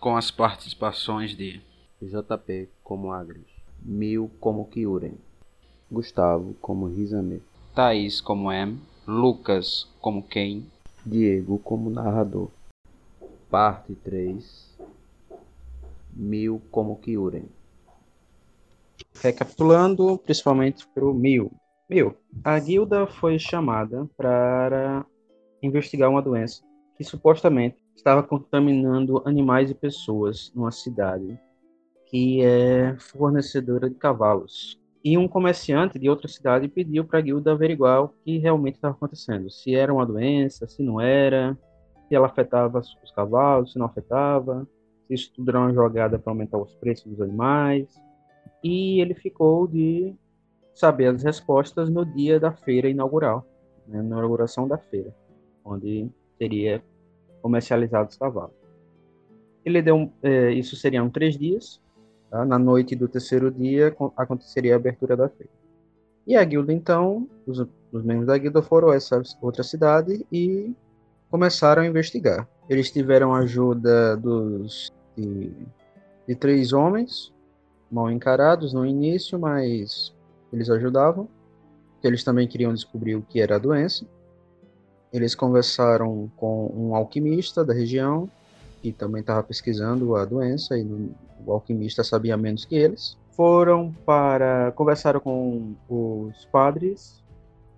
Com as participações de JP como Agres, Mil como Kyuren, Gustavo como Rizame, Thaís como M, Lucas como Ken, Diego como narrador. Parte 3. Mil como Kyuren. Recapitulando, principalmente para o Mil. Mil, a guilda foi chamada para investigar uma doença que supostamente estava contaminando animais e pessoas numa cidade que é fornecedora de cavalos. E um comerciante de outra cidade pediu para a guilda averiguar o que realmente estava acontecendo. Se era uma doença, se não era, se ela afetava os cavalos, se não afetava, se isso tudo era uma jogada para aumentar os preços dos animais. E ele ficou de saber as respostas no dia da feira inaugural, né, na inauguração da feira, onde seria comercializado os cavalos. Ele deu, é, isso seriam três dias. Tá? Na noite do terceiro dia aconteceria a abertura da feira. E a guilda, então, os, os membros da guilda foram a essa outra cidade e começaram a investigar. Eles tiveram ajuda dos de, de três homens mal encarados no início, mas eles ajudavam. Eles também queriam descobrir o que era a doença. Eles conversaram com um alquimista da região, que também estava pesquisando a doença, e o alquimista sabia menos que eles. Foram para. conversaram com os padres,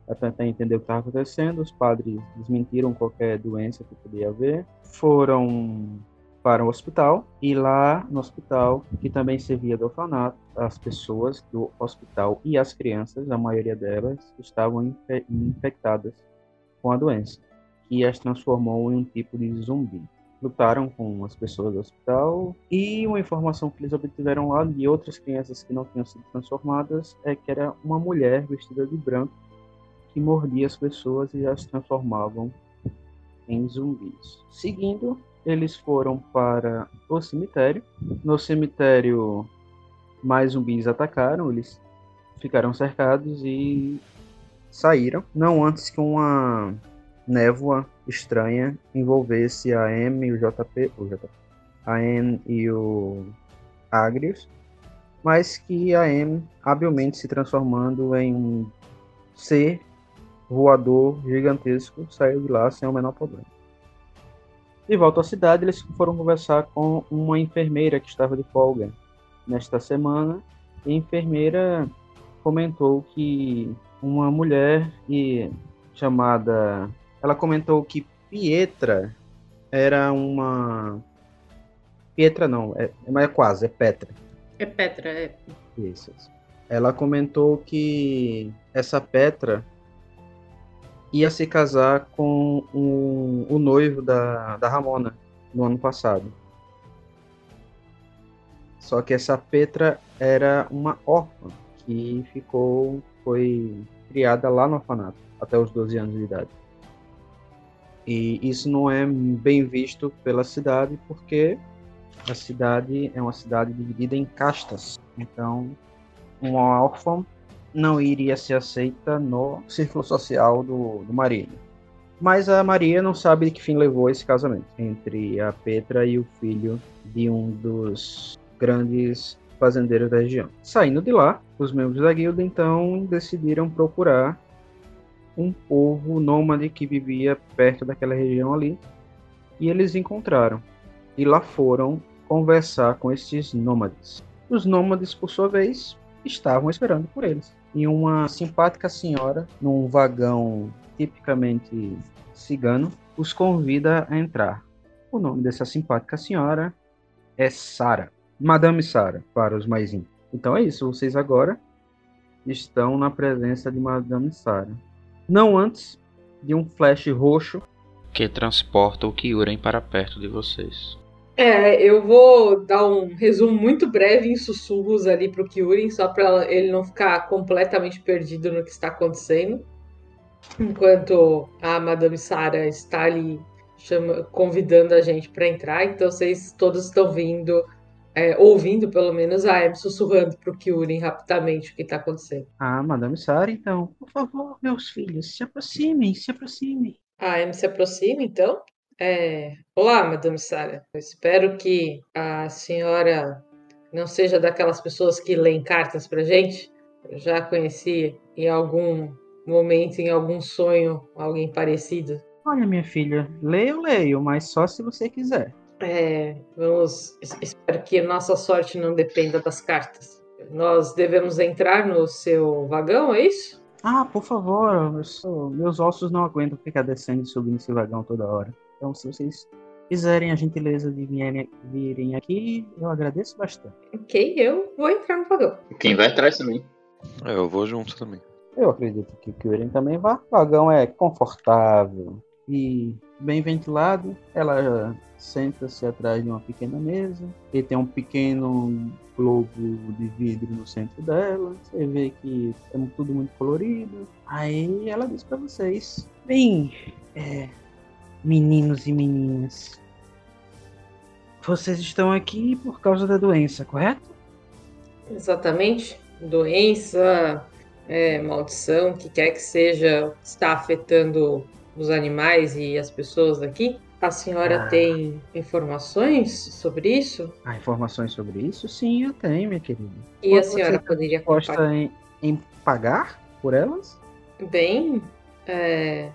para tentar entender o que estava acontecendo. Os padres desmentiram qualquer doença que podia haver. Foram para o hospital e lá no hospital, que também servia de orfanato, as pessoas do hospital e as crianças, a maioria delas, estavam infe infectadas com a doença, que as transformou em um tipo de zumbi. Lutaram com as pessoas do hospital e uma informação que eles obtiveram lá de outras crianças que não tinham sido transformadas é que era uma mulher vestida de branco que mordia as pessoas e as transformavam em zumbis. Seguindo, eles foram para o cemitério. No cemitério, mais zumbis atacaram, eles ficaram cercados e saíram. Não antes que uma névoa estranha envolvesse a M e o JP, o JP a M e o Agrius, mas que a M, habilmente se transformando em um ser voador gigantesco, saiu de lá sem o menor problema. De volta à cidade, eles foram conversar com uma enfermeira que estava de folga nesta semana. E a enfermeira comentou que uma mulher e chamada. Ela comentou que Pietra era uma. Pietra não, é, é quase, é Petra. É Petra, é. Isso. Ela comentou que essa Petra ia se casar com o, o noivo da, da Ramona no ano passado. Só que essa Petra era uma órfã que ficou, foi criada lá no orfanato até os 12 anos de idade. E isso não é bem visto pela cidade porque a cidade é uma cidade dividida em castas. Então, uma órfã não iria ser aceita no círculo social do, do marido. Mas a Maria não sabe de que fim levou esse casamento entre a Petra e o filho de um dos grandes fazendeiros da região. Saindo de lá, os membros da guilda então decidiram procurar um povo nômade que vivia perto daquela região ali e eles encontraram. E lá foram conversar com esses nômades. Os nômades, por sua vez, estavam esperando por eles e uma simpática senhora, num vagão tipicamente cigano, os convida a entrar. O nome dessa simpática senhora é Sara, Madame Sara, para os mais íntimos. Então é isso, vocês agora estão na presença de Madame Sara. Não antes de um flash roxo que transporta o Kyuren para perto de vocês. É, eu vou dar um resumo muito breve em sussurros ali pro Kyurin, só para ele não ficar completamente perdido no que está acontecendo. Enquanto a Madame Sara está ali chama, convidando a gente para entrar, então vocês todos estão vindo, é, ouvindo pelo menos a Amy sussurrando pro Kyurin rapidamente o que está acontecendo. Ah, Madame Sara, então. Por favor, meus filhos, se aproximem, se aproximem. A Amy se aproxima, então. É... Olá, Madame Sara. Eu espero que a senhora não seja daquelas pessoas que leem cartas pra gente. Eu já conheci em algum momento, em algum sonho, alguém parecido. Olha, minha filha, leio, leio, mas só se você quiser. É, vamos. Espero que nossa sorte não dependa das cartas. Nós devemos entrar no seu vagão, é isso? Ah, por favor, sou... meus ossos não aguentam ficar descendo e subindo esse vagão toda hora. Então, se vocês fizerem a gentileza de virem, virem aqui, eu agradeço bastante. Ok, eu vou entrar no vagão. Quem vai atrás também. É, eu vou junto também. Eu acredito que o Kyurem também vá. O vagão é confortável e bem ventilado. Ela senta-se atrás de uma pequena mesa e tem um pequeno globo de vidro no centro dela. Você vê que é tudo muito colorido. Aí ela diz para vocês: Bem, é, meninos e meninas, vocês estão aqui por causa da doença, correto? Exatamente. Doença, é, maldição, o que quer que seja, está afetando os animais e as pessoas daqui? A senhora Ah. tem informações sobre isso? Ah, informações sobre isso? Sim, eu tenho, minha querida. E a Quanto você senhora tá poderia compartilhar? em, em pagar por elas? Bem, é,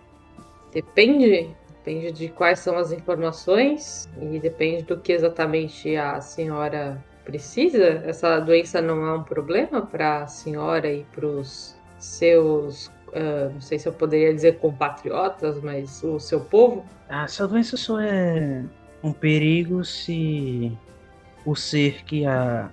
depende, depende de quais são as informações e depende do que exatamente a senhora precisa. Essa doença não é um problema para a senhora e para os seus, ah, não sei se eu poderia dizer compatriotas, mas o seu povo. Ah, essa doença só é um perigo se o ser que a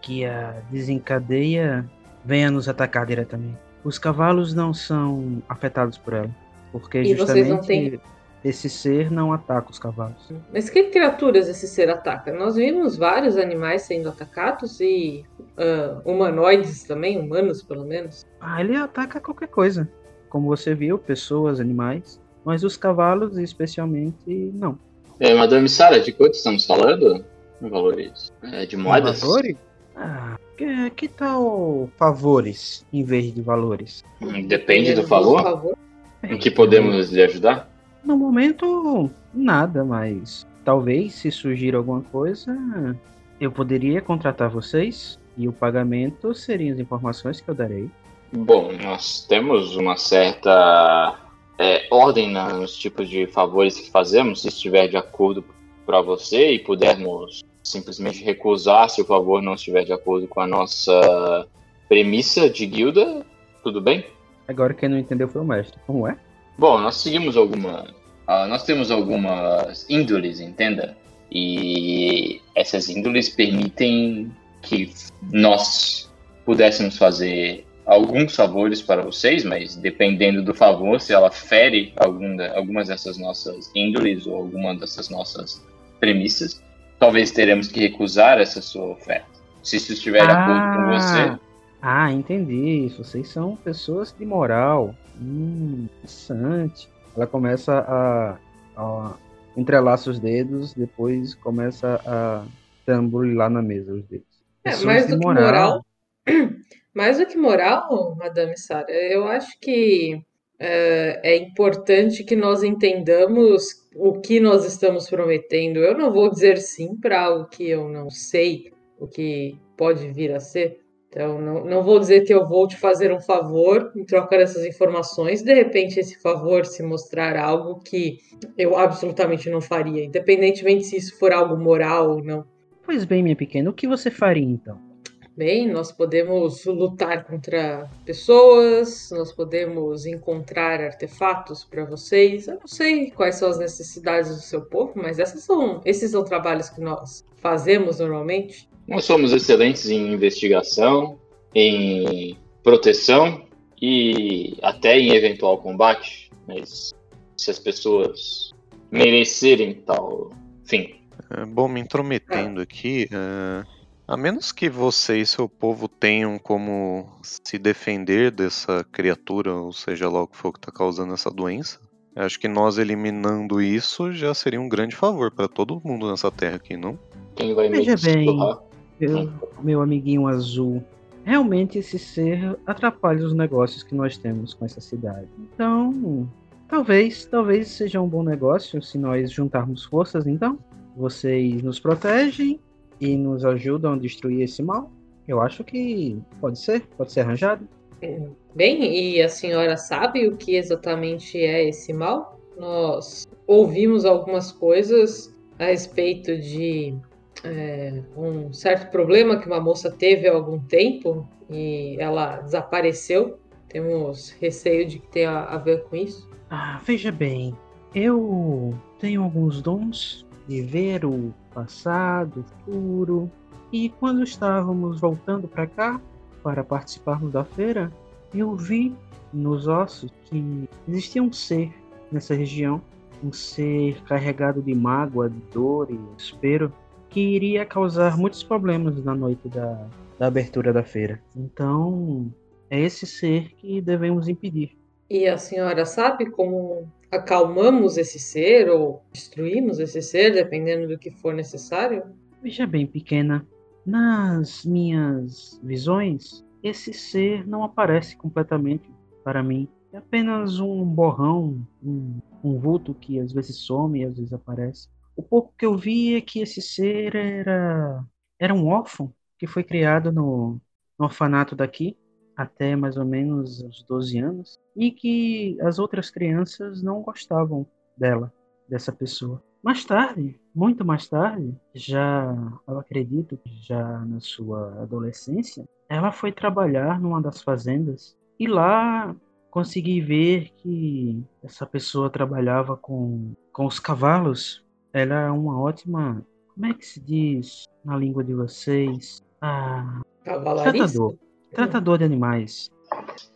que a desencadeia venha nos atacar diretamente. Os cavalos não são afetados por ela, porque E justamente esse ser não ataca os cavalos. Mas que criaturas esse ser ataca? Nós vimos vários animais sendo atacados e ah, humanoides também, humanos pelo menos. Ah, ele ataca qualquer coisa, como você viu, pessoas, animais, mas os cavalos especialmente não. É, Madame Sara, de quanto estamos falando? Valores? É, de moedas? Valores? Ah, que, que tal favores em vez de valores? Depende do favor. favor. Em que podemos lhe ajudar? No momento, nada, mas talvez se surgir alguma coisa, eu poderia contratar vocês e o pagamento seriam as informações que eu darei. Bom, nós temos uma certa é, ordem nos tipos de favores que fazemos, se estiver de acordo para você e pudermos simplesmente recusar se o favor não estiver de acordo com a nossa premissa de guilda, tudo bem? Agora quem não entendeu foi o mestre. Como é? Bom, nós seguimos alguma. ah, nós temos algumas índoles, entenda? E essas índoles permitem que nós pudéssemos fazer alguns favores para vocês, mas dependendo do favor, se ela fere algum da- algumas dessas nossas índoles ou alguma dessas nossas premissas, talvez teremos que recusar essa sua oferta. Se isso estiver de acordo com você, Ah, entendi. Vocês são pessoas de moral. Hum, interessante. Ela começa a, a entrelaça os dedos, depois começa a tamborilar na mesa os dedos. É, mais do que moral. Mais do que moral, Madame Sara, eu acho que é, é importante que nós entendamos o que nós estamos prometendo. Eu não vou dizer sim para algo que eu não sei o que pode vir a ser. Então, não, não vou dizer que eu vou te fazer um favor em troca dessas informações. De repente, esse favor se mostrar algo que eu absolutamente não faria, independentemente se isso for algo moral ou não. Pois bem, minha pequena, o que você faria então? Bem, nós podemos lutar contra pessoas, nós podemos encontrar artefatos para vocês. Eu não sei quais são as necessidades do seu povo, mas essas são, esses são trabalhos que nós fazemos normalmente. Nós somos excelentes em investigação, em proteção e até em eventual combate. Mas se as pessoas merecerem tal fim, bom, me intrometendo aqui, é, a menos que você e seu povo tenham como se defender dessa criatura, ou seja lá o que for que está causando essa doença, acho que nós eliminando isso já seria um grande favor para todo mundo nessa terra aqui, não? Quem vai me Veja bem, estorrar? meu, meu amiguinho azul. Realmente esse ser atrapalha os negócios que nós temos com essa cidade. Então, talvez, talvez seja um bom negócio se nós juntarmos forças, então. Vocês nos protegem e nos ajudam a destruir esse mal. Eu acho que pode ser, pode ser arranjado. Bem, e a senhora sabe o que exatamente é esse mal? Nós ouvimos algumas coisas a respeito de é, um certo problema que uma moça teve há algum tempo e ela desapareceu. Temos receio de que tenha a ver com isso. Ah, veja bem, eu tenho alguns dons de ver o passado, o futuro. E quando estávamos voltando para cá para participarmos da feira, eu vi nos ossos que existia um ser nessa região, um ser carregado de mágoa, de dor e desespero, que iria causar muitos problemas na noite da, da abertura da feira. Então, é esse ser que devemos impedir. E a senhora sabe como acalmamos esse ser ou destruímos esse ser, dependendo do que for necessário? Veja bem, pequena, nas minhas visões, esse ser não aparece completamente para mim. É apenas um borrão, um, um vulto que às vezes some e às vezes aparece. O pouco que eu vi é que esse ser era, era um órfão que foi criado no, no orfanato daqui até mais ou menos os 12 anos e que as outras crianças não gostavam dela, dessa pessoa. Mais tarde, muito mais tarde, já eu acredito que já na sua adolescência, ela foi trabalhar numa das fazendas e lá consegui ver que essa pessoa trabalhava com, com os cavalos. Ela é uma ótima, como é que se diz na língua de vocês? Ah, Cavalariça? tratador. Tratador de animais.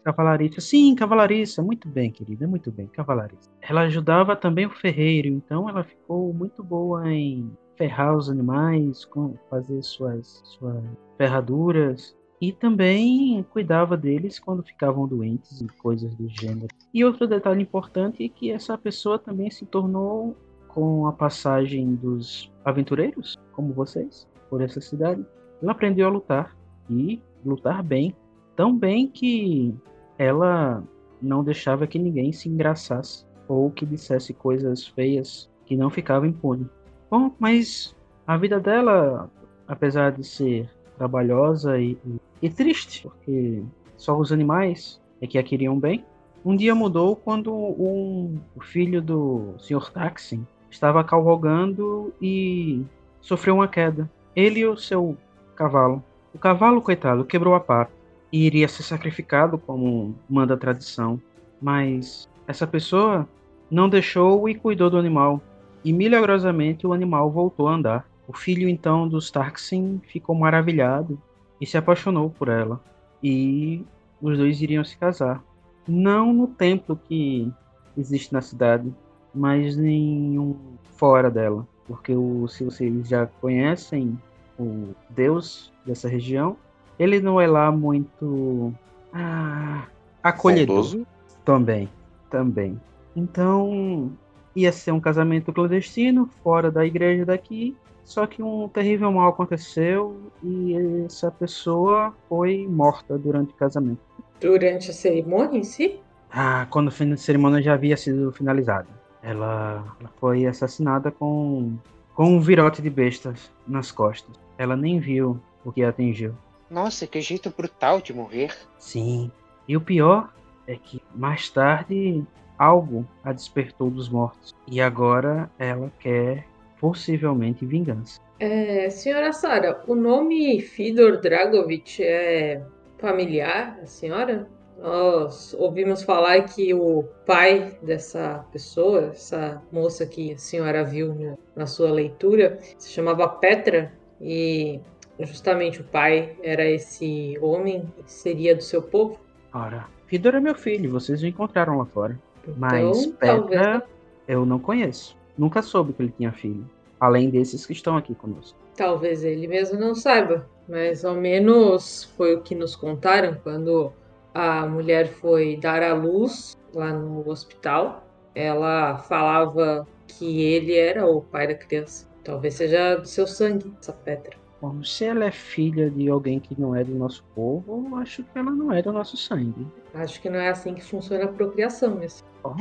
Cavalarista. Sim, cavalarista. Muito bem, querida. Muito bem, cavalarista. Ela ajudava também o ferreiro, então ela ficou muito boa em ferrar os animais, fazer suas, suas ferraduras. E também cuidava deles quando ficavam doentes e coisas do gênero. E outro detalhe importante é que essa pessoa também se tornou, com a passagem dos aventureiros, como vocês, por essa cidade, ela aprendeu a lutar e lutar bem. Tão bem que ela não deixava que ninguém se engraçasse ou que dissesse coisas feias que não ficava impune. Bom, mas a vida dela, apesar de ser trabalhosa e, e- triste, porque só os animais é que a queriam bem, um dia mudou quando um, o filho do Sr. Taxin estava cavalgando e sofreu uma queda. Ele e o seu cavalo. O cavalo, coitado, quebrou a pata e iria ser sacrificado como manda a tradição. Mas essa pessoa não deixou e cuidou do animal. E milagrosamente o animal voltou a andar. O filho então dos Tarksin ficou maravilhado e se apaixonou por ela. E os dois iriam se casar. Não no templo que existe na cidade, mas em um fora dela. Porque o, se vocês já conhecem o deus dessa região, ele não é lá muito ah, acolhedor. Também, também. Então, ia ser um casamento clandestino, fora da igreja daqui, só que um terrível mal aconteceu e essa pessoa foi morta durante o casamento. Durante a cerimônia em si? Ah, quando a cerimônia já havia sido finalizada. Ela, ela foi assassinada com, com um virote de bestas nas costas. Ela nem viu o que a atingiu. Nossa, que jeito brutal de morrer. Sim. E o pior é que mais tarde algo a despertou dos mortos. E agora ela quer possivelmente vingança. É, senhora Sara, o nome Fidor Dragovich é familiar à senhora? Nós ouvimos falar que o pai dessa pessoa, essa moça que a senhora viu na sua leitura, se chamava Petra e justamente o pai era esse homem que seria do seu povo. Ora, Fidor é meu filho, vocês o encontraram lá fora. Mas Então, talvez Petra eu não conheço. Nunca soube que ele tinha filho. além desses que estão aqui conosco. Talvez ele mesmo não saiba, mas ao menos foi o que nos contaram quando a mulher foi dar à luz lá no hospital. Ela falava que ele era o pai da criança. Talvez seja do seu sangue, essa Petra. Bom, se ela é filha de alguém que não é do nosso povo, eu acho que ela não é do nosso sangue. Acho que não é assim que funciona a procriação mesmo. Ó,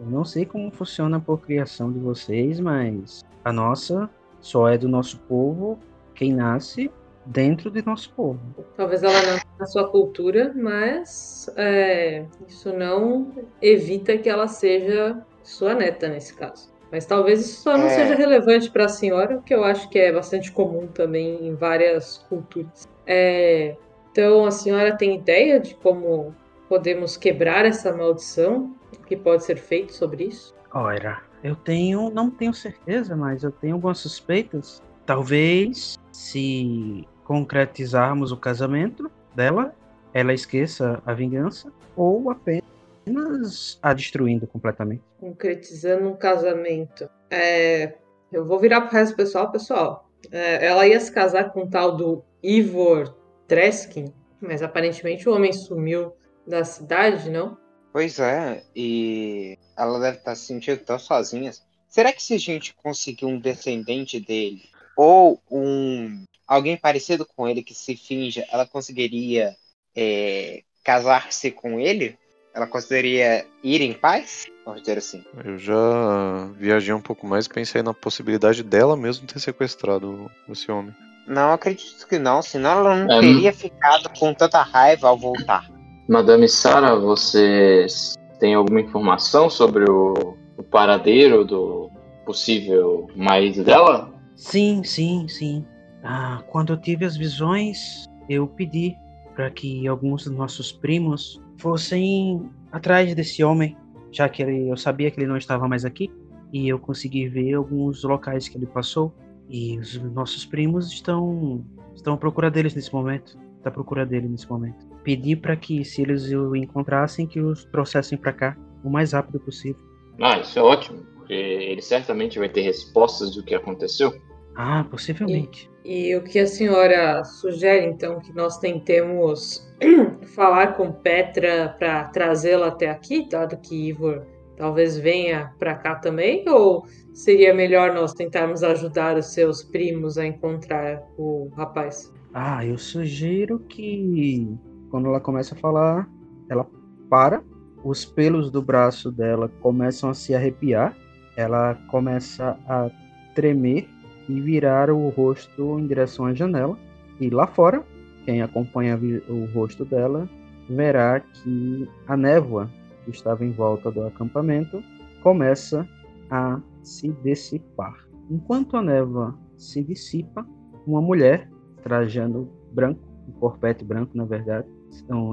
eu não sei como funciona a procriação de vocês, mas a nossa só é do nosso povo quem nasce dentro de nosso povo. Talvez ela não tenha a sua cultura, mas é, isso não evita que ela seja sua neta nesse caso. Mas talvez isso só não É. seja relevante para a senhora, o que eu acho que é bastante comum também em várias culturas. É, então, a senhora tem ideia de como podemos quebrar essa maldição? O que pode ser feito sobre isso? Ora, eu tenho, não tenho certeza, mas eu tenho algumas suspeitas. Talvez, se concretizarmos o casamento dela, ela esqueça a vingança, ou apenas a destruindo completamente. concretizando um casamento. É, eu vou virar pro resto do pessoal, pessoal. é, ela ia se casar com o tal do Ivor Treskin, mas aparentemente o homem sumiu da cidade, não? Pois é, e ela deve estar se sentindo tão sozinha. Será que se a gente conseguir um descendente dele, ou um alguém parecido com ele que se finja, ela conseguiria é, casar-se com ele? Ela conseguiria ir em paz? Vamos dizer assim. Eu já viajei um pouco mais e pensei na possibilidade dela mesmo ter sequestrado esse homem. Não acredito que não, senão ela não É, teria ficado com tanta raiva ao voltar. Madame Sara, vocês têm alguma informação sobre o, o paradeiro do possível marido dela? Sim, sim, sim. Ah, quando eu tive as visões, eu pedi para que alguns dos nossos primos fossem atrás desse homem, já que ele, eu sabia que ele não estava mais aqui, e eu consegui ver alguns locais que ele passou. E os nossos primos estão estão à procura deles nesse momento. Está à procura dele nesse momento. Pedi para que, se eles o encontrassem, que os trouxessem para cá o mais rápido possível. Ah, isso é ótimo, porque ele certamente vai ter respostas do que aconteceu. Ah, possivelmente. E o que a senhora sugere, então, que nós tentemos falar com Petra para trazê-la até aqui, dado que Ivor talvez venha para cá também? Ou seria melhor nós tentarmos ajudar os seus primos a encontrar o rapaz? Ah, eu sugiro que quando ela começa a falar, ela para, os pelos do braço dela começam a se arrepiar, ela começa a tremer e virar o rosto em direção à janela. E lá fora, quem acompanha o rosto dela verá que a névoa que estava em volta do acampamento começa a se dissipar. Enquanto a névoa se dissipa, uma mulher trajando branco, um corpete branco, na verdade,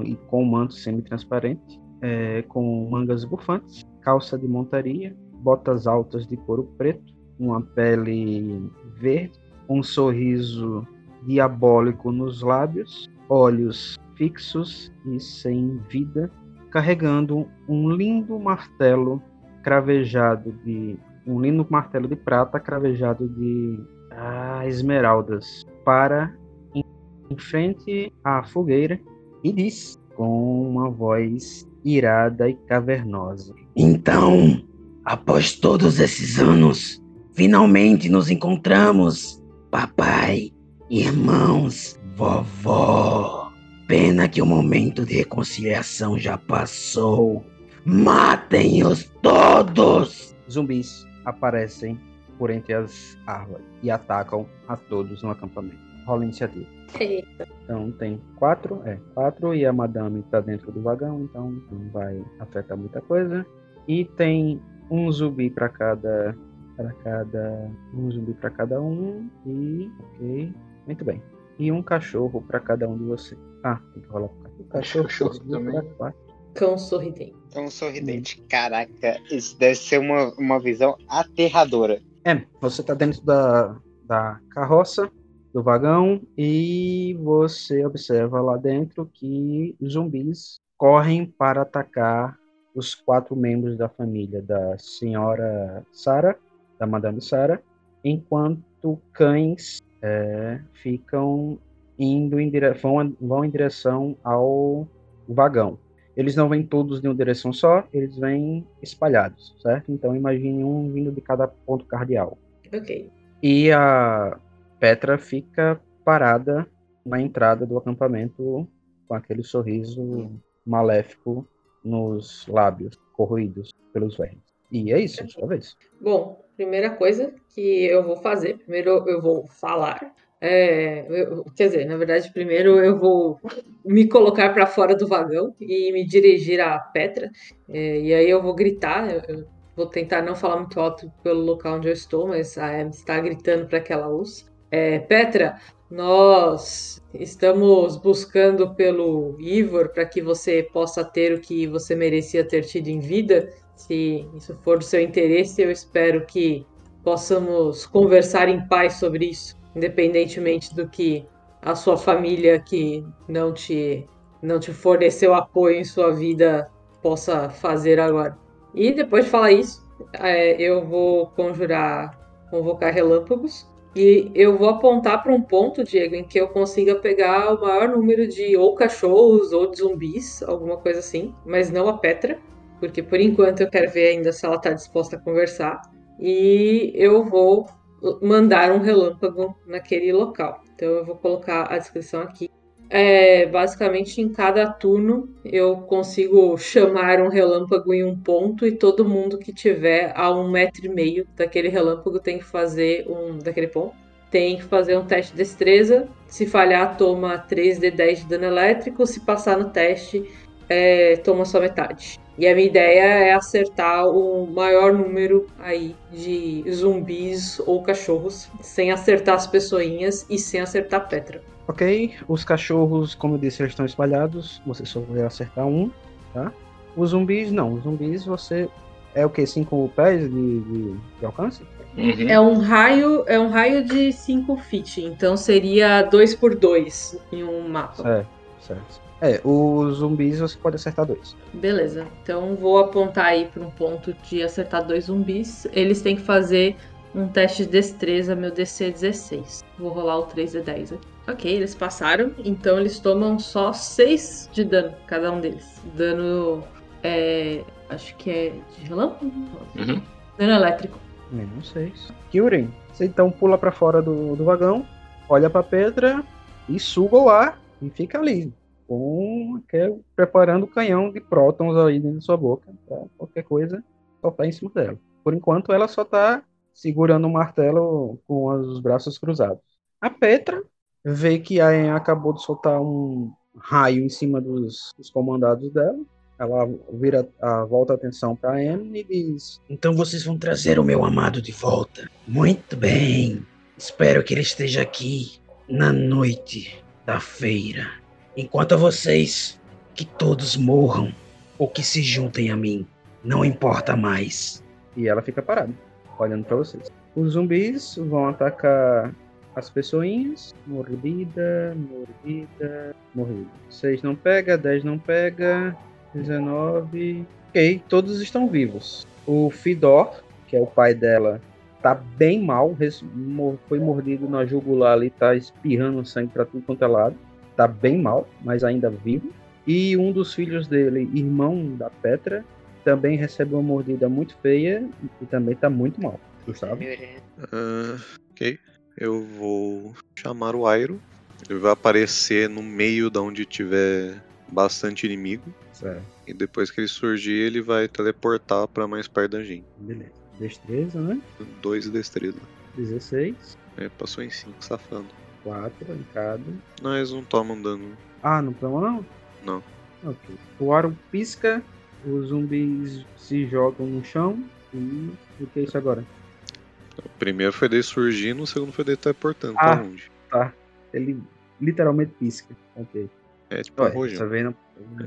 e com um manto semi-transparente, é, com mangas bufantes, calça de montaria, botas altas de couro preto, uma pele verde, um sorriso diabólico nos lábios, olhos fixos e sem vida, carregando um lindo martelo cravejado de um lindo martelo de prata cravejado de ah, esmeraldas para em, frente à fogueira e diz com uma voz irada e cavernosa: Então, após todos esses anos, finalmente nos encontramos, papai, irmãos, vovó. Pena que o momento de reconciliação já passou. Matem-os todos! Zumbis aparecem por entre as árvores e atacam a todos no acampamento. Rola iniciativa. Eita. Então tem quatro, é, quatro e a madame tá dentro do vagão, então não vai afetar muita coisa. E tem um zumbi para cada, para cada, um zumbi para cada um e, ok, muito bem. E um cachorro para cada um de vocês. Ah, tem que rolar pro cachorro. O cachorro, Cachorro também. quatro. Cão sorridente. Tão sorridente. Caraca, isso deve ser uma, uma visão aterradora. É, você tá dentro da, da carroça, do vagão, e você observa lá dentro que zumbis correm para atacar os quatro membros da família da senhora Sara, da Madame Sara, enquanto cães é, ficam indo em dire... vão, vão em direção ao vagão. Eles não vêm todos em uma direção só, eles vêm espalhados, certo? Então imagine um vindo de cada ponto cardeal. Ok. E a Petra fica parada na entrada do acampamento com aquele sorriso maléfico nos lábios, corroídos pelos vermes. E é isso, sua vez. Bom, primeira coisa que eu vou fazer, primeiro eu vou falar. É, eu- quer dizer, na verdade, primeiro eu vou me colocar para fora do vagão e me dirigir à Petra. É, e aí eu vou gritar. eu- eu vou tentar não falar muito alto pelo local onde eu estou, mas a Em está gritando para que ela ouça. É, Petra, nós estamos buscando pelo Ivor para que você possa ter o que você merecia ter tido em vida. Se isso for do seu interesse, eu espero que possamos conversar em paz sobre isso, independentemente do que a sua família que não te não te forneceu apoio em sua vida possa fazer agora. E depois de falar isso, é, eu vou conjurar, convocar relâmpagos e eu vou apontar para um ponto, Diego, em que eu consiga pegar o maior número de ou cachorros ou de zumbis, alguma coisa assim, mas não a Petra, porque por enquanto eu quero ver ainda se ela está disposta a conversar. E eu vou mandar um relâmpago naquele local. Então eu vou colocar a descrição aqui. É, basicamente, em cada turno eu consigo chamar um relâmpago em um ponto e todo mundo que tiver a um metro e meio daquele relâmpago tem que fazer um daquele ponto. Tem que fazer um teste de destreza. Se falhar, toma 3d10 de dano elétrico. Se passar no teste, é, toma só metade. E a minha ideia é acertar o maior número aí de zumbis ou cachorros, sem acertar as pessoinhas e sem acertar Petra. Ok, os cachorros, como eu disse, eles estão espalhados. Você só vai acertar um, tá? Os zumbis, não. Os zumbis, você. É o que? 5 pés de, de, de alcance? Uhum. É um raio, é um raio de 5 feet, então seria 2 por 2 em um mapa. É, certo. É, os zumbis você pode acertar dois. Beleza. Então vou apontar aí para um ponto de acertar dois zumbis. Eles têm que fazer um teste de destreza, meu DC é 16. Vou rolar o 3 de 10 aqui. Ok, eles passaram. Então eles tomam só 6 de dano, cada um deles. Dano. É. Acho que é de relâmpago? Uhum. Dano elétrico. Menos seis. Kyuren, você então pula pra fora do, do vagão, olha pra Petra e suga o ar e fica ali. Com, quer, preparando o canhão de prótons aí dentro da sua boca, pra qualquer coisa soltar em cima dela. Por enquanto, ela só tá segurando o martelo com os braços cruzados. A Petra vê que a En acabou de soltar um raio em cima dos, dos comandados dela. Ela vira a volta a atenção para a En e diz: Então vocês vão trazer o meu amado de volta. Muito bem. Espero que ele esteja aqui na noite da feira. Enquanto a vocês, que todos morram ou que se juntem a mim. Não importa mais. E ela fica parada, olhando para vocês. Os zumbis vão atacar as pessoinhas. Mordida, mordida, mordida. 6 não pega, 10 não pega, 19. Ok, todos estão vivos. O Fidor, que é o pai dela, tá bem mal. Foi mordido na jugular ali, tá espirrando sangue pra tudo quanto é lado. Tá bem mal, mas ainda vivo. E um dos filhos dele, irmão da Petra, também recebe uma mordida muito feia e também tá muito mal. Gustavo? Ah, ok. Eu vou chamar o Airo. Ele vai aparecer no meio da onde tiver bastante inimigo. Certo. E depois que ele surgir, ele vai teleportar pra mais perto da gente. Beleza. Destreza, né? Dois de destreza. 16. É, passou em 5, safado. 4 em cada. Não, eles não tomam dano. Ah, não toma não? Não. Ok. O aro pisca, os zumbis se jogam no chão e o que é isso agora? O primeiro foi dele surgindo, o segundo foi dele teleportando. Ah. Pra onde? Ele literalmente pisca. Ok. É tipo um Ué, rojão. dessa vez não.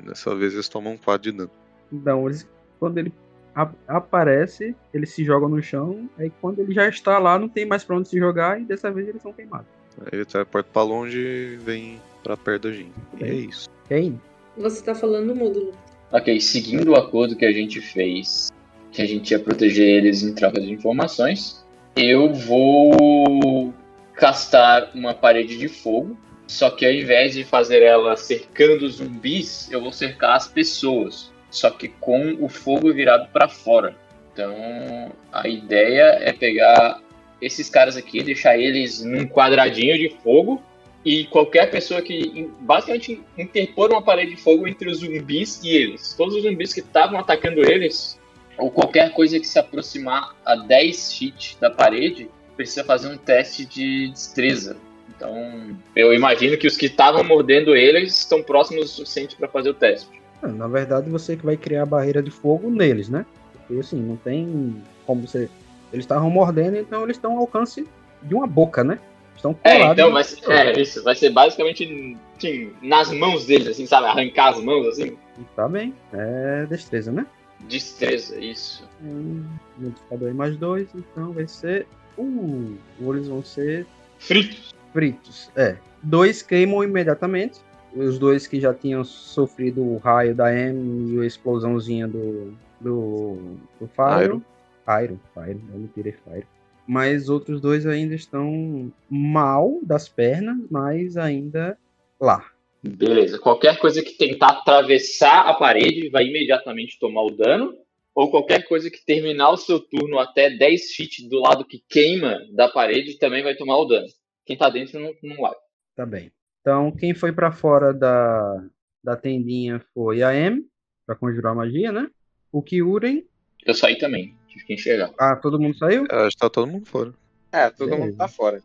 Dessa vez eles tomam 4 de dano. Não, eles, quando ele a- aparece, eles se jogam no chão, aí quando ele já está lá, não tem mais pra onde se jogar e dessa vez eles são queimados. Aí ele teleporta pra longe e vem pra perto da gente. E é isso. Quem? Você tá falando mudo, Lu. Ok, seguindo o acordo que a gente fez, que a gente ia proteger eles em troca de informações, Eu vou castar uma parede de fogo. Só que ao invés de fazer ela cercando os zumbis, eu vou cercar as pessoas. Só que com o fogo virado para fora. Então a ideia é pegar esses caras aqui, deixar eles num quadradinho de fogo e qualquer pessoa que basicamente interpor uma parede de fogo entre os zumbis e eles. Todos os zumbis que estavam atacando eles, ou qualquer coisa que se aproximar a 10 feet da parede, precisa fazer um teste de destreza. Então, eu imagino que os que estavam mordendo eles estão próximos o suficiente para fazer o teste. Ah, Na verdade, você que vai criar a barreira de fogo neles, né? Porque assim, não tem como você. Eles estavam mordendo, então eles estão ao alcance de uma boca, né? Estão É, colados. então na vai ser, é isso, vai ser basicamente assim, nas mãos deles, assim, sabe? Arrancar as mãos, assim. Tá bem. É destreza, né? Destreza, isso. Um multiplicador aí mais dois, então vai ser. Uh, eles vão ser Fritos. fritos. É. Dois queimam imediatamente. Os dois que já tinham sofrido o raio da M e a explosãozinha do. do. do Fire. Fire, Fire, eu não tirei Fire. Mas outros dois ainda estão mal das pernas, mas ainda lá. Beleza. Qualquer coisa que tentar atravessar a parede vai imediatamente tomar o dano. Ou qualquer coisa que terminar o seu turno até 10 feet do lado que queima da parede também vai tomar o dano. Quem tá dentro não, não vai. Tá bem. Então, quem foi pra fora da, da tendinha foi a M, pra conjurar magia, né? O Kyuren. Eu saí também. Tive que enxergar. Ah, todo mundo saiu? É, Acho que tá todo mundo fora. É, todo Beleza. mundo tá fora.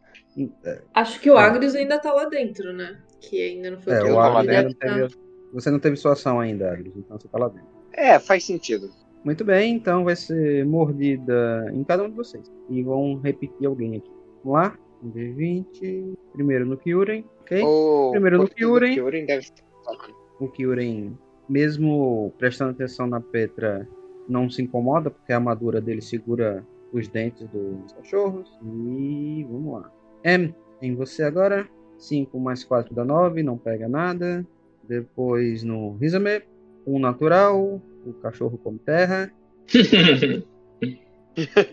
Acho que o É. Agrius ainda tá lá dentro, né? Que ainda não foi É, o Agnes não deve tá- teve. Você não teve sua ação ainda, Agnes, então você tá lá dentro. É, faz sentido. Muito bem, então vai ser mordida em cada um de vocês. E vão repetir alguém aqui. Vamos lá? Um D20. Primeiro no Kyuren, ok? O Primeiro no Kyuren. Kyuren deve. O Kyuren, mesmo prestando atenção na Petra, não se incomoda, porque a armadura dele segura os dentes dos cachorros. E vamos lá. M, em você agora. 5 mais 4 dá 9, não pega nada. Depois no Rizame, um natural, o cachorro come terra.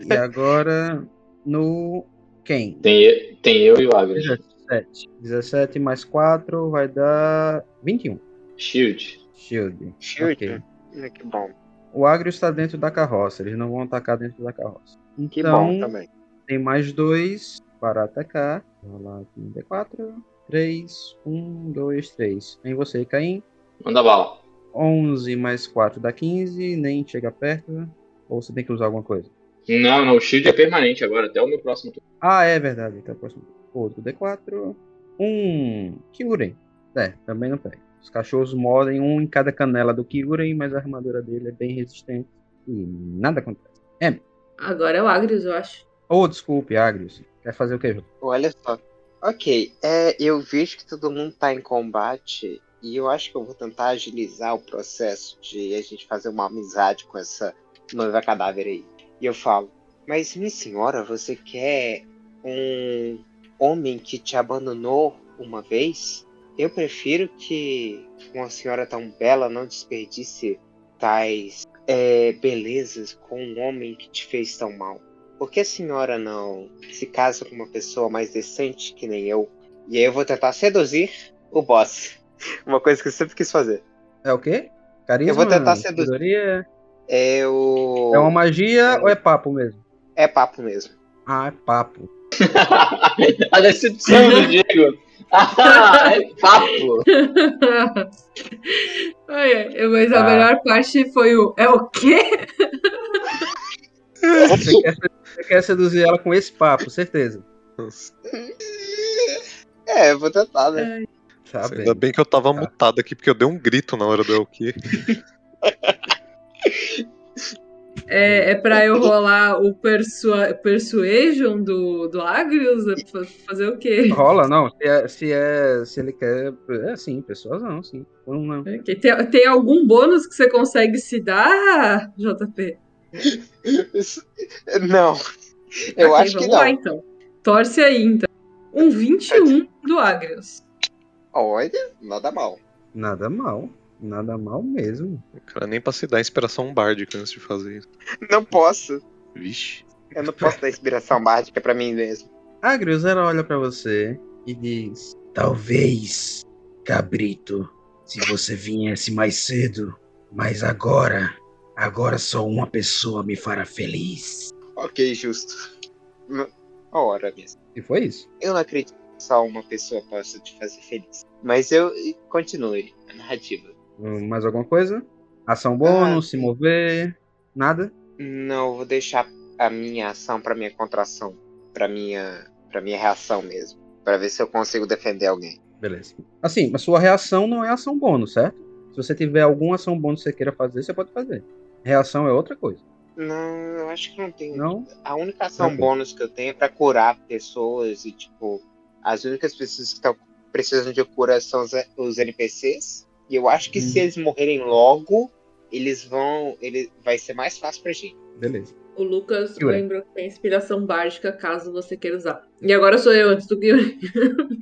E agora no Ken. tem, tem eu e o Agnes. 17. 17 mais 4 vai dar 21. Shield. Shield. Shield. Ok. Ah, Que bom. O agro está dentro da carroça, eles não vão atacar dentro da carroça. Que Então, bom também. tem mais dois para atacar. Vou lá aqui no D4. 3, 1, 2, 3. Em você, Caim. Manda bala. 11 mais 4 dá 15, nem chega perto. Ou você tem que usar alguma coisa? Não, não, o shield é permanente agora, até o meu próximo turno. Ah, é verdade. Tá próximo. Outro D4. Um. Kyuren. É, também não pega. Os cachorros mordem um em cada canela do Kyuren, mas a armadura dele é bem resistente. E nada acontece. Agora é o Agrius, eu acho. Oh, desculpe, Agrius. Quer fazer o quê, Jô? Olha só. Ok, é, eu vejo que todo mundo tá em combate e eu acho que eu vou tentar agilizar o processo de a gente fazer uma amizade com essa noiva cadáver aí. E eu falo, mas minha senhora, você quer um homem que te abandonou uma vez? Eu prefiro que uma senhora tão bela não desperdice tais é, belezas com um homem que te fez tão mal. Por que a senhora não se casa com uma pessoa mais decente que nem eu? E aí eu vou tentar seduzir o boss. Uma coisa que eu sempre quis fazer. É o quê? Carisma? Eu vou tentar seduzir. É o. É uma magia ou é papo mesmo? É papo mesmo. Ah, é papo. a decepção do Diego. Ah, é papo. Olha, mas a Ah. melhor parte foi o. É o quê? Você quer, você quer seduzir ela com esse papo, certeza. É, vou tentar, né? Tá Ainda bem que eu tava mutado aqui, porque eu dei um grito na hora do Elki. É, é pra eu rolar o persua persuasion do, do Agrius? É pra fazer o quê? Rola, não. Se, é, se, é, se ele quer. É sim, pessoas não, sim. Não, não. Ok, Tem, tem algum bônus que você consegue se dar, JP? Não. Eu Ok, acho que não. lá então. Torce aí então. Um 21 do Agrius. Olha, nada mal. Nada mal. Nada mal mesmo. O cara nem pra se dar inspiração bárdica antes de fazer isso. Não posso. Vixe. Eu não posso dar inspiração básica pra mim mesmo. Agrius, ela olha pra você e diz: Talvez, cabrito, se você viesse mais cedo, mas agora, agora só uma pessoa me fará feliz. Ok, justo. N- A hora mesmo. E foi isso. Eu não acredito que só uma pessoa possa te fazer feliz. Mas eu continue a narrativa. Hum, Mais alguma coisa? Ação bônus, Ah, se mover, nada? Não, eu vou deixar a minha ação pra minha contração, pra minha, pra minha reação mesmo, Pra ver se eu consigo defender alguém. Beleza. Assim, a sua reação não é ação bônus, certo? Se você tiver alguma ação bônus que você queira fazer, você pode fazer. Reação é outra coisa. Não, eu acho que não tem. Não? A única ação Ok. bônus que eu tenho é pra curar pessoas e, tipo, as únicas pessoas que estão precisando de cura são os, os NPCs. E eu acho que se Hum. eles morrerem logo, eles vão. Ele, vai ser mais fácil pra gente. Beleza. O Lucas Yuri. lembra que tem inspiração básica caso você queira usar. E agora sou eu antes do Yuri.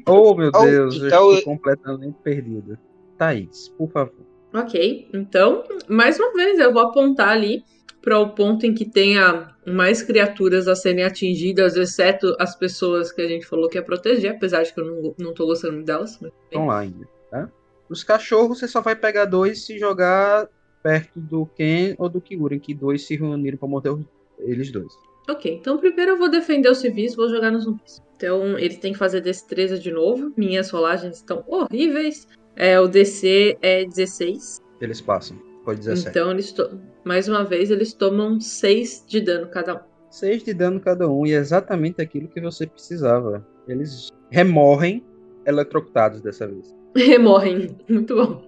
Oh, meu Oh, Deus, eu então- estou completamente perdido. Thaís, por favor. Ok, então, mais uma vez, eu vou apontar ali para o ponto em que tenha mais criaturas a serem atingidas, exceto as pessoas que a gente falou que ia proteger, apesar de que eu não, não tô gostando delas. Estão lá ainda, tá? Os cachorros, você só vai pegar dois se jogar perto do Ken ou do Kiguren, que dois se reuniram morder os- eles dois. Ok, então primeiro eu vou defender os civis, vou jogar nos zumbis. Então ele tem que fazer destreza de novo. Minhas rolagens estão horríveis. É, o DC é 16. Eles passam. Pode 17. Então eles to... mais uma vez eles tomam 6 de dano cada um. 6 de dano cada um, e é exatamente aquilo que você precisava. Eles remorrem eletrocutados dessa vez. Remorrem. Muito bom.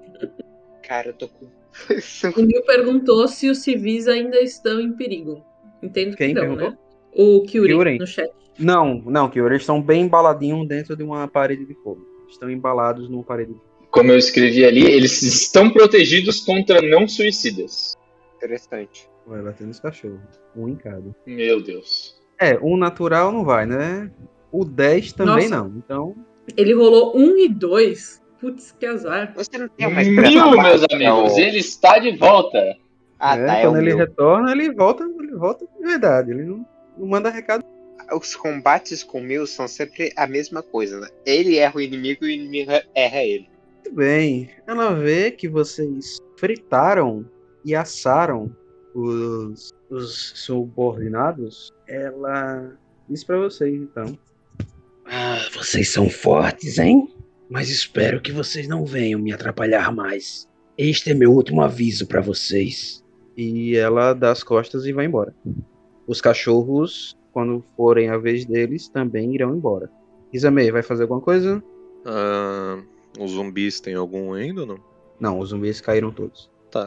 Cara, eu tô com. O Neil perguntou se os civis ainda estão em perigo. Entendo Quem que não, perguntou? né? O Kyurem, Kyurem. no chat. Não, não, que eles estão bem embaladinhos dentro de uma parede de fogo. Estão embalados numa parede de fogo. Como eu escrevi ali, eles estão protegidos contra não suicidas. Interessante. Vai bater nos cachorros. Um em cada. Meu Deus. É, um natural não vai, né? O 10 também Nossa. não. Então, Ele rolou 1 e 2. Putz, que azar. Você não tem uma Mil, meus amigos, ô? ele está de volta. Ah, é, tá, é quando o ele meu. retorna, ele volta, ele volta de verdade. Ele não, não manda recado. Os combates com o Mil são sempre a mesma coisa, né? Ele erra o inimigo e o inimigo erra ele. Muito bem. Ela vê que vocês fritaram e assaram os, os subordinados. Ela diz pra vocês, então. Ah, vocês são fortes, hein? Mas espero que vocês não venham me atrapalhar mais. Este é meu último aviso pra vocês. E ela dá as costas e vai embora. Os cachorros, quando forem a vez deles, também irão embora. Izamei, vai fazer alguma coisa? Ah, os zumbis têm algum ainda ou não? Não, os zumbis caíram todos. Tá,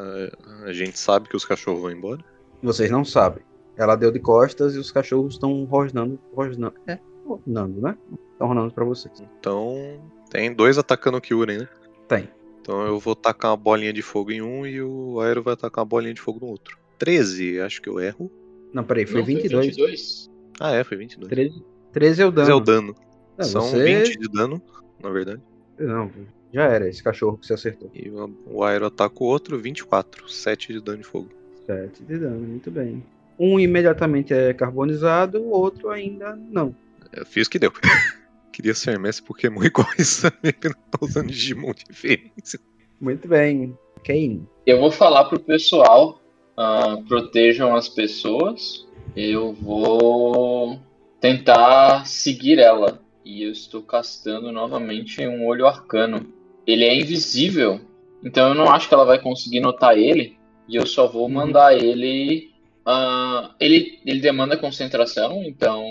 a gente sabe que os cachorros vão embora. Vocês não sabem. Ela deu de costas e os cachorros estão rosnando. Rosnando. É, rosnando, né? Estão rosnando pra vocês. Então, tem dois atacando o Kyurem, né? Tem. Então eu vou tacar uma bolinha de fogo em um e o Aero vai tacar uma bolinha de fogo no outro. 13, acho que eu erro. Não, peraí, foi Não, 22. 22? Ah, é, foi 22. 13, 13 é o dano. Mas é o dano. Não, São você- 20 de dano, na verdade. Não, já era esse cachorro que você acertou. E o Aero ataca o outro, 24. 7 de dano de fogo. 7 de dano, muito bem. Um imediatamente é carbonizado, o outro ainda não. Eu fiz o que deu. Queria ser Messi Pokémon igual isso, eu não tô usando Digimon diferente. Muito bem. Kane. Eu vou falar pro pessoal, ah, protejam as pessoas. Eu vou tentar seguir ela. E eu estou castando novamente um olho arcano. Ele é invisível, então eu não acho que ela vai conseguir notar ele. E eu só vou mandar ele. ah, ele, ele demanda concentração, então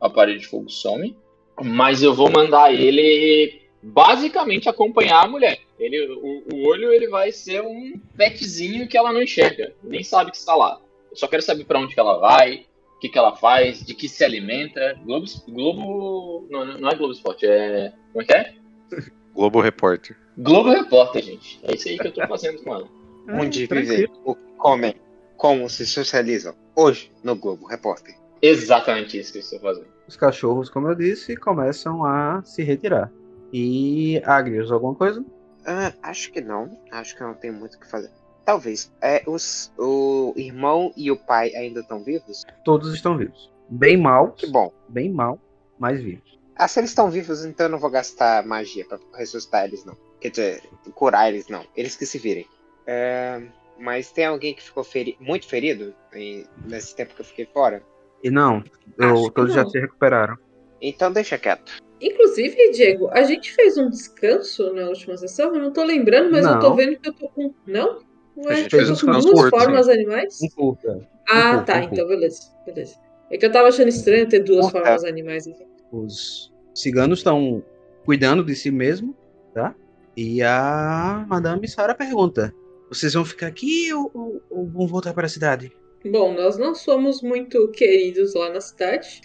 a parede de fogo some. Mas eu vou mandar ele basicamente acompanhar a mulher. Ele, o, o olho ele vai ser um petzinho que ela não enxerga, nem sabe que está lá. Eu só quero saber para onde que ela vai, o que, que ela faz, de que se alimenta. Globo, Globo não, não é Globo Esporte, é como é que é? Globo Repórter. Globo Repórter, gente. É isso aí que eu tô fazendo com ela. Onde tranquilo. vivem, o que comem, como se socializam. Hoje, no Globo Repórter. Exatamente isso que eu estou fazendo. Os cachorros, como eu disse, começam a se retirar. E Agrius, alguma coisa? Ah, acho que não. Acho que não tem muito o que fazer. Talvez. É, os, o irmão e o pai ainda estão vivos? Todos estão vivos. Bem mal, Que bom. bem mal, mas vivos. Ah, se eles estão vivos, então eu não vou gastar magia pra ressuscitar eles, não. Quer dizer, curar eles, não. Eles que se virem. É, mas tem alguém que ficou feri muito ferido em- nesse tempo que eu fiquei fora? E não, eu- todos já não. se recuperaram. Então deixa quieto. Inclusive, Diego, a gente fez um descanso na última sessão? Eu não tô lembrando, mas eu tô Não. vendo que eu tô com. Não? Ué, fez um duas formas animais? Um curta. Ah, pouco, tá, um então beleza, beleza. É que eu tava achando estranho ter duas Curta. formas animais. aqui. Os ciganos estão cuidando de si mesmo, tá? E a Madame Sara pergunta: vocês vão ficar aqui ou, ou- ou vão voltar para a cidade? Bom, nós não somos muito queridos lá na cidade,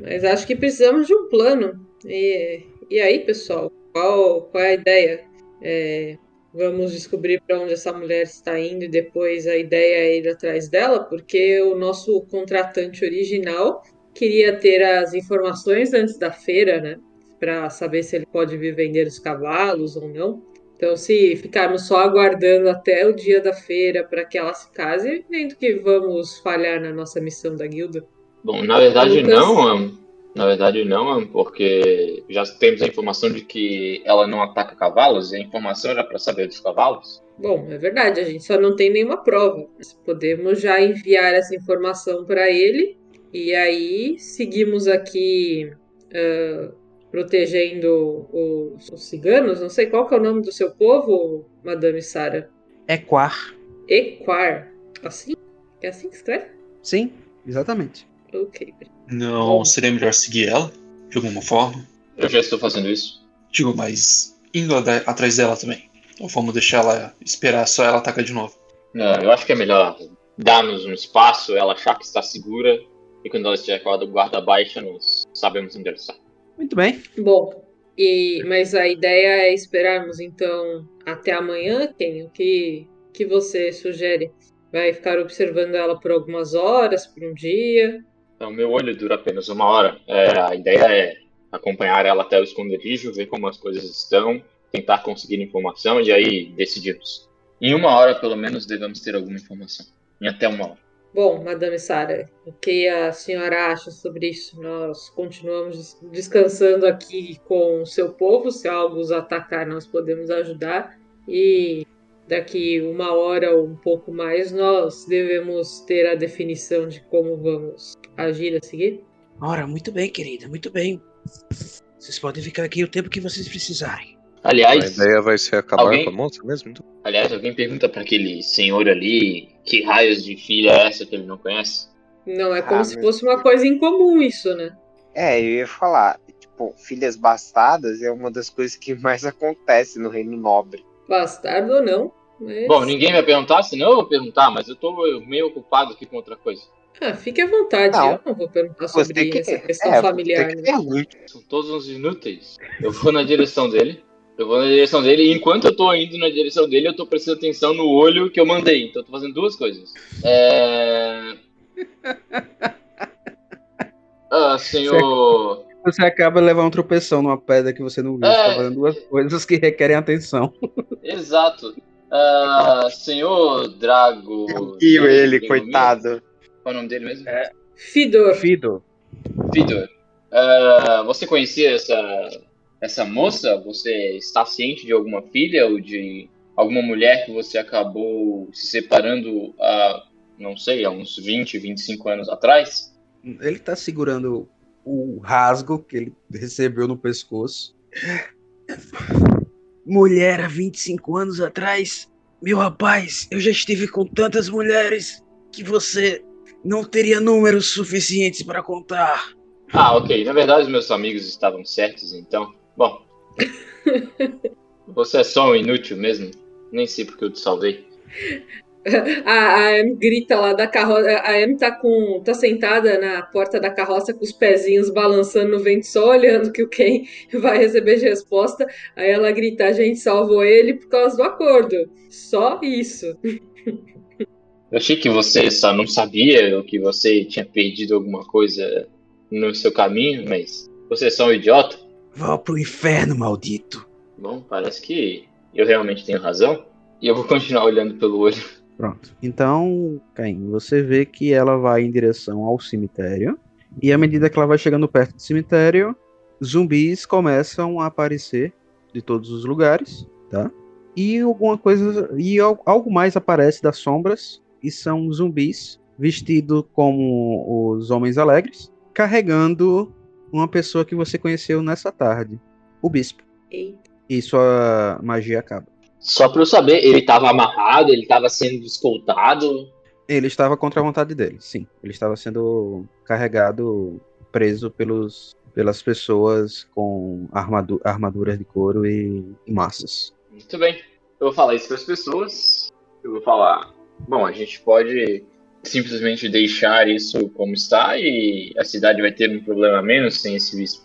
mas acho que precisamos de um plano. E, e aí, pessoal, qual, qual é a ideia? É, vamos descobrir para onde essa mulher está indo e depois a ideia é ir atrás dela, porque o nosso contratante original queria ter as informações antes da feira, né? Para saber se ele pode vir vender os cavalos ou não. Então, se ficarmos só aguardando até o dia da feira para que ela se case, vendo que vamos falhar na nossa missão da guilda. Bom, na verdade Lucas? não. Na verdade não, porque já temos a informação de que ela não ataca cavalos, e a informação era para saber dos cavalos. Bom, é verdade, a gente só não tem nenhuma prova. Mas podemos já enviar essa informação para ele e aí seguimos aqui ah, protegendo os, os ciganos. Não sei qual que é o nome do seu povo, Madame Sara. Equar. Equar. Assim? É assim que escreve? Sim, exatamente. Ok. Não seria melhor seguir ela, de alguma forma? Eu já estou fazendo isso. Digo, mas indo atrás dela também. Ou vamos deixar ela esperar só ela atacar de novo? Não, eu acho que é melhor darmos um espaço, ela achar que está segura, e quando ela estiver com a guarda baixa, nós sabemos onde ela está. Muito bem. Bom, e, mas a ideia é esperarmos então até amanhã, Ken? O que, que você sugere? Vai ficar observando ela por algumas horas, por um dia? Então, meu olho dura apenas uma hora. É, a ideia é acompanhar ela até o esconderijo, ver como as coisas estão, tentar conseguir informação e aí decidimos. Em uma hora, pelo menos, devemos ter alguma informação. Em até uma hora. Bom, Madame Sara, o que a senhora acha sobre isso? Nós continuamos des- descansando aqui com o seu povo. Se algo os atacar, nós podemos ajudar. E daqui uma hora ou um pouco mais, nós devemos ter a definição de como vamos agir a seguir. Ora, muito bem, querida, muito bem. Vocês podem ficar aqui o tempo que vocês precisarem. A Aliás, ideia vai ser acabar Alguém? com a moça mesmo? Então, aliás, alguém pergunta para aquele senhor ali que raios de filha é essa que ele não conhece? Não é como Ah, se fosse uma coisa incomum isso, né? É, eu ia falar, tipo, filhas bastardas é uma das coisas que mais acontece no Reino Nobre. Bastardo ou não. Mas... Bom, ninguém vai perguntar, senão eu vou perguntar, mas eu tô meio ocupado aqui com outra coisa. Ah, fique à vontade, Não. eu não vou perguntar Você sobre que, essa questão é, familiar. você que né? São todos uns inúteis. Eu vou na direção dele. Eu vou na direção dele e enquanto eu tô indo na direção dele, eu tô prestando atenção no olho que eu mandei. Então eu tô fazendo duas coisas. É... Ah, senhor. Você acaba levar um tropeção numa pedra que você não viu. Você É. tá fazendo duas coisas que requerem atenção. Exato. Ah, senhor Drago. E ele, coitado. Qual é o nome dele mesmo? Fidor, Fido. Fidor. Ah, você conhecia essa, essa moça? Você está ciente de alguma filha ou de alguma mulher que você acabou se separando há, não sei, há uns 20, 25 anos atrás? Ele tá segurando o rasgo que ele recebeu no pescoço. Mulher há 25 anos atrás? Meu rapaz, eu já estive com tantas mulheres que você não teria números suficientes para contar. Ah, ok. Na verdade, os meus amigos estavam certos, então. Bom. Você é só um inútil mesmo. Nem sei porque eu te salvei. a, a Em grita lá da carroça. A Em tá, com, tá sentada na porta da carroça com os pezinhos balançando no vento, só olhando que o Ken vai receber de resposta. Aí ela grita: a gente salvou ele por causa do acordo. Só isso. Eu achei que você só não sabia ou que você tinha perdido alguma coisa no seu caminho, mas você é só um idiota. Vá pro inferno, maldito. Bom, parece que eu realmente tenho razão. E eu vou continuar olhando pelo olho. Pronto. Então, Caim, você vê que ela vai em direção ao cemitério. E à medida que ela vai chegando perto do cemitério, zumbis começam a aparecer de todos os lugares, tá? E alguma coisa. E algo mais aparece das sombras. E são zumbis vestidos como os Homens Alegres, carregando uma pessoa que você conheceu nessa tarde, o Bispo. Eita. E sua magia acaba. Só pra eu saber, ele tava amarrado, ele tava sendo escoltado. Ele estava contra a vontade dele, sim. Ele estava sendo carregado, preso pelos, pelas pessoas com armadu armaduras de couro e, e massas. Muito bem. Eu vou falar isso para as pessoas. Eu vou falar. Bom, a gente pode simplesmente deixar isso como está e a cidade vai ter um problema menos sem esse bispo.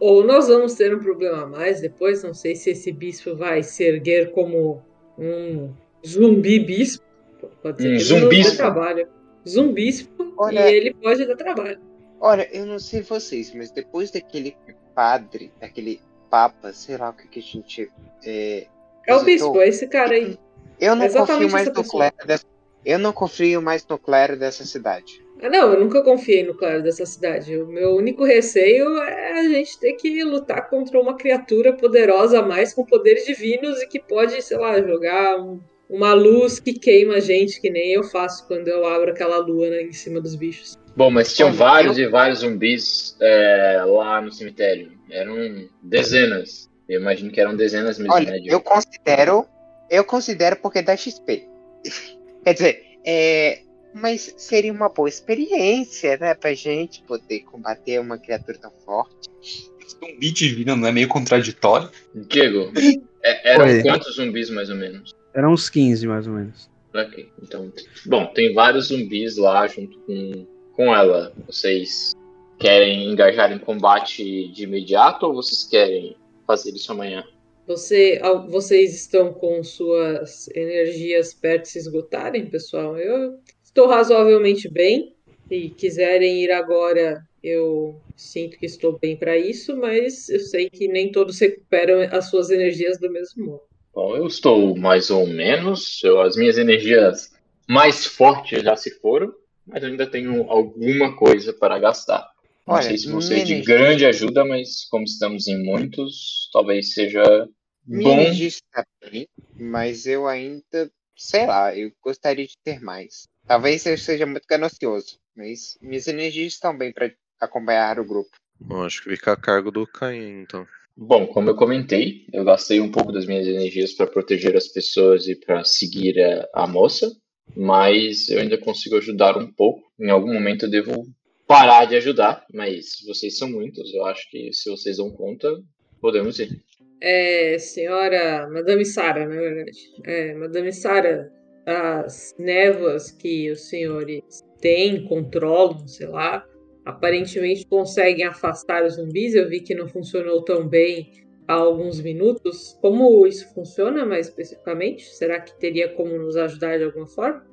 Ou nós vamos ter um problema a mais depois. Não sei se esse bispo vai se erguer como um zumbi bispo. Pode ser Um zumbispo. trabalho. Zumbispo Olha- e ele pode dar trabalho. Olha, eu não sei vocês, mas depois daquele padre, daquele papa, sei lá o que, que a gente. É, É o bispo, é esse cara aí. Eu não Exatamente confio mais no clero dessa. Eu não confio mais no clero dessa cidade. Ah, não, eu nunca confiei no claro dessa cidade. O meu único receio é a gente ter que lutar contra uma criatura poderosa a mais com poderes divinos e que pode, sei lá, jogar um- uma luz que queima a gente, que nem eu faço quando eu abro aquela lua né, em cima dos bichos. Bom, mas tinham vários e vários zumbis é, lá no cemitério. Eram dezenas. Eu imagino que eram dezenas mesmo, Olha, né? Diogo? eu considero. Eu considero porque dá XP. Quer dizer, é. Mas seria uma boa experiência, né? Pra gente poder combater uma criatura tão forte. Zumbi divino não é meio contraditório? Diego, é- eram Oi. quantos zumbis mais ou menos? Eram uns 15, mais ou menos. Ok, então. Bom, tem vários zumbis lá junto com, com ela. Vocês querem engajar em combate de imediato ou vocês querem fazer isso amanhã? Você, vocês estão com suas energias perto de se esgotarem, pessoal? Eu estou razoavelmente bem. Se quiserem ir agora, eu sinto que estou bem para isso, mas eu sei que nem todos recuperam as suas energias do mesmo modo. Bom, eu estou mais ou menos. Eu- as minhas energias mais fortes já se foram, mas ainda tenho alguma coisa para gastar. Não Olha, sei se vão ser de grande ajuda, mas como estamos em muitos, talvez seja bom. energia está bem, mas eu ainda. Sei lá, eu gostaria de ter mais. Talvez eu seja muito ganancioso, mas minhas energias estão bem para acompanhar o grupo. Bom, acho que fica a cargo do Caim, então. Bom, como eu comentei, eu gastei um pouco das minhas energias para proteger as pessoas e para seguir a, a moça, mas eu ainda consigo ajudar um pouco. Em algum momento eu devo parar de ajudar, mas vocês são muitos, eu acho que se vocês dão conta, podemos ir. É, senhora Madame Sara, na verdade. É, Madame Sara, as névoas que os senhores têm, controlam, sei lá, aparentemente conseguem afastar os zumbis. Eu vi que não funcionou tão bem há alguns minutos. Como isso funciona mais especificamente? Será que teria como nos ajudar de alguma forma?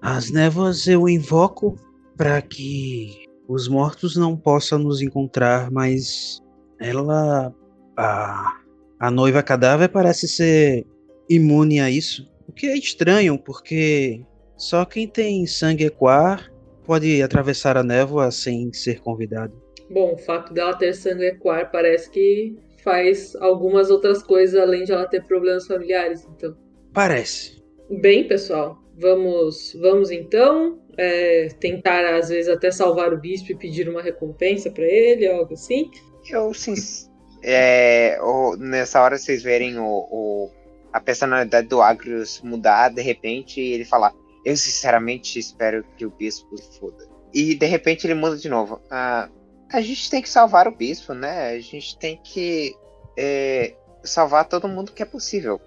As névoas eu invoco para que os mortos não possam nos encontrar, mas ela. A, a noiva cadáver parece ser imune a isso. O que é estranho, porque só quem tem sangue equar pode atravessar a névoa sem ser convidado. Bom, o fato dela ter sangue equar parece que faz algumas outras coisas além de ela ter problemas familiares, então. Parece. Bem, pessoal, vamos, vamos então é, tentar às vezes até salvar o bispo e pedir uma recompensa pra ele, algo assim. Eu, sim. É, o- nessa hora vocês verem o, o- a personalidade do Agrius mudar de repente e ele falar: Eu sinceramente espero que o bispo se foda. E de repente ele muda de novo. Ah, a gente tem que salvar o bispo, né? A gente tem que é, salvar todo mundo que é possível.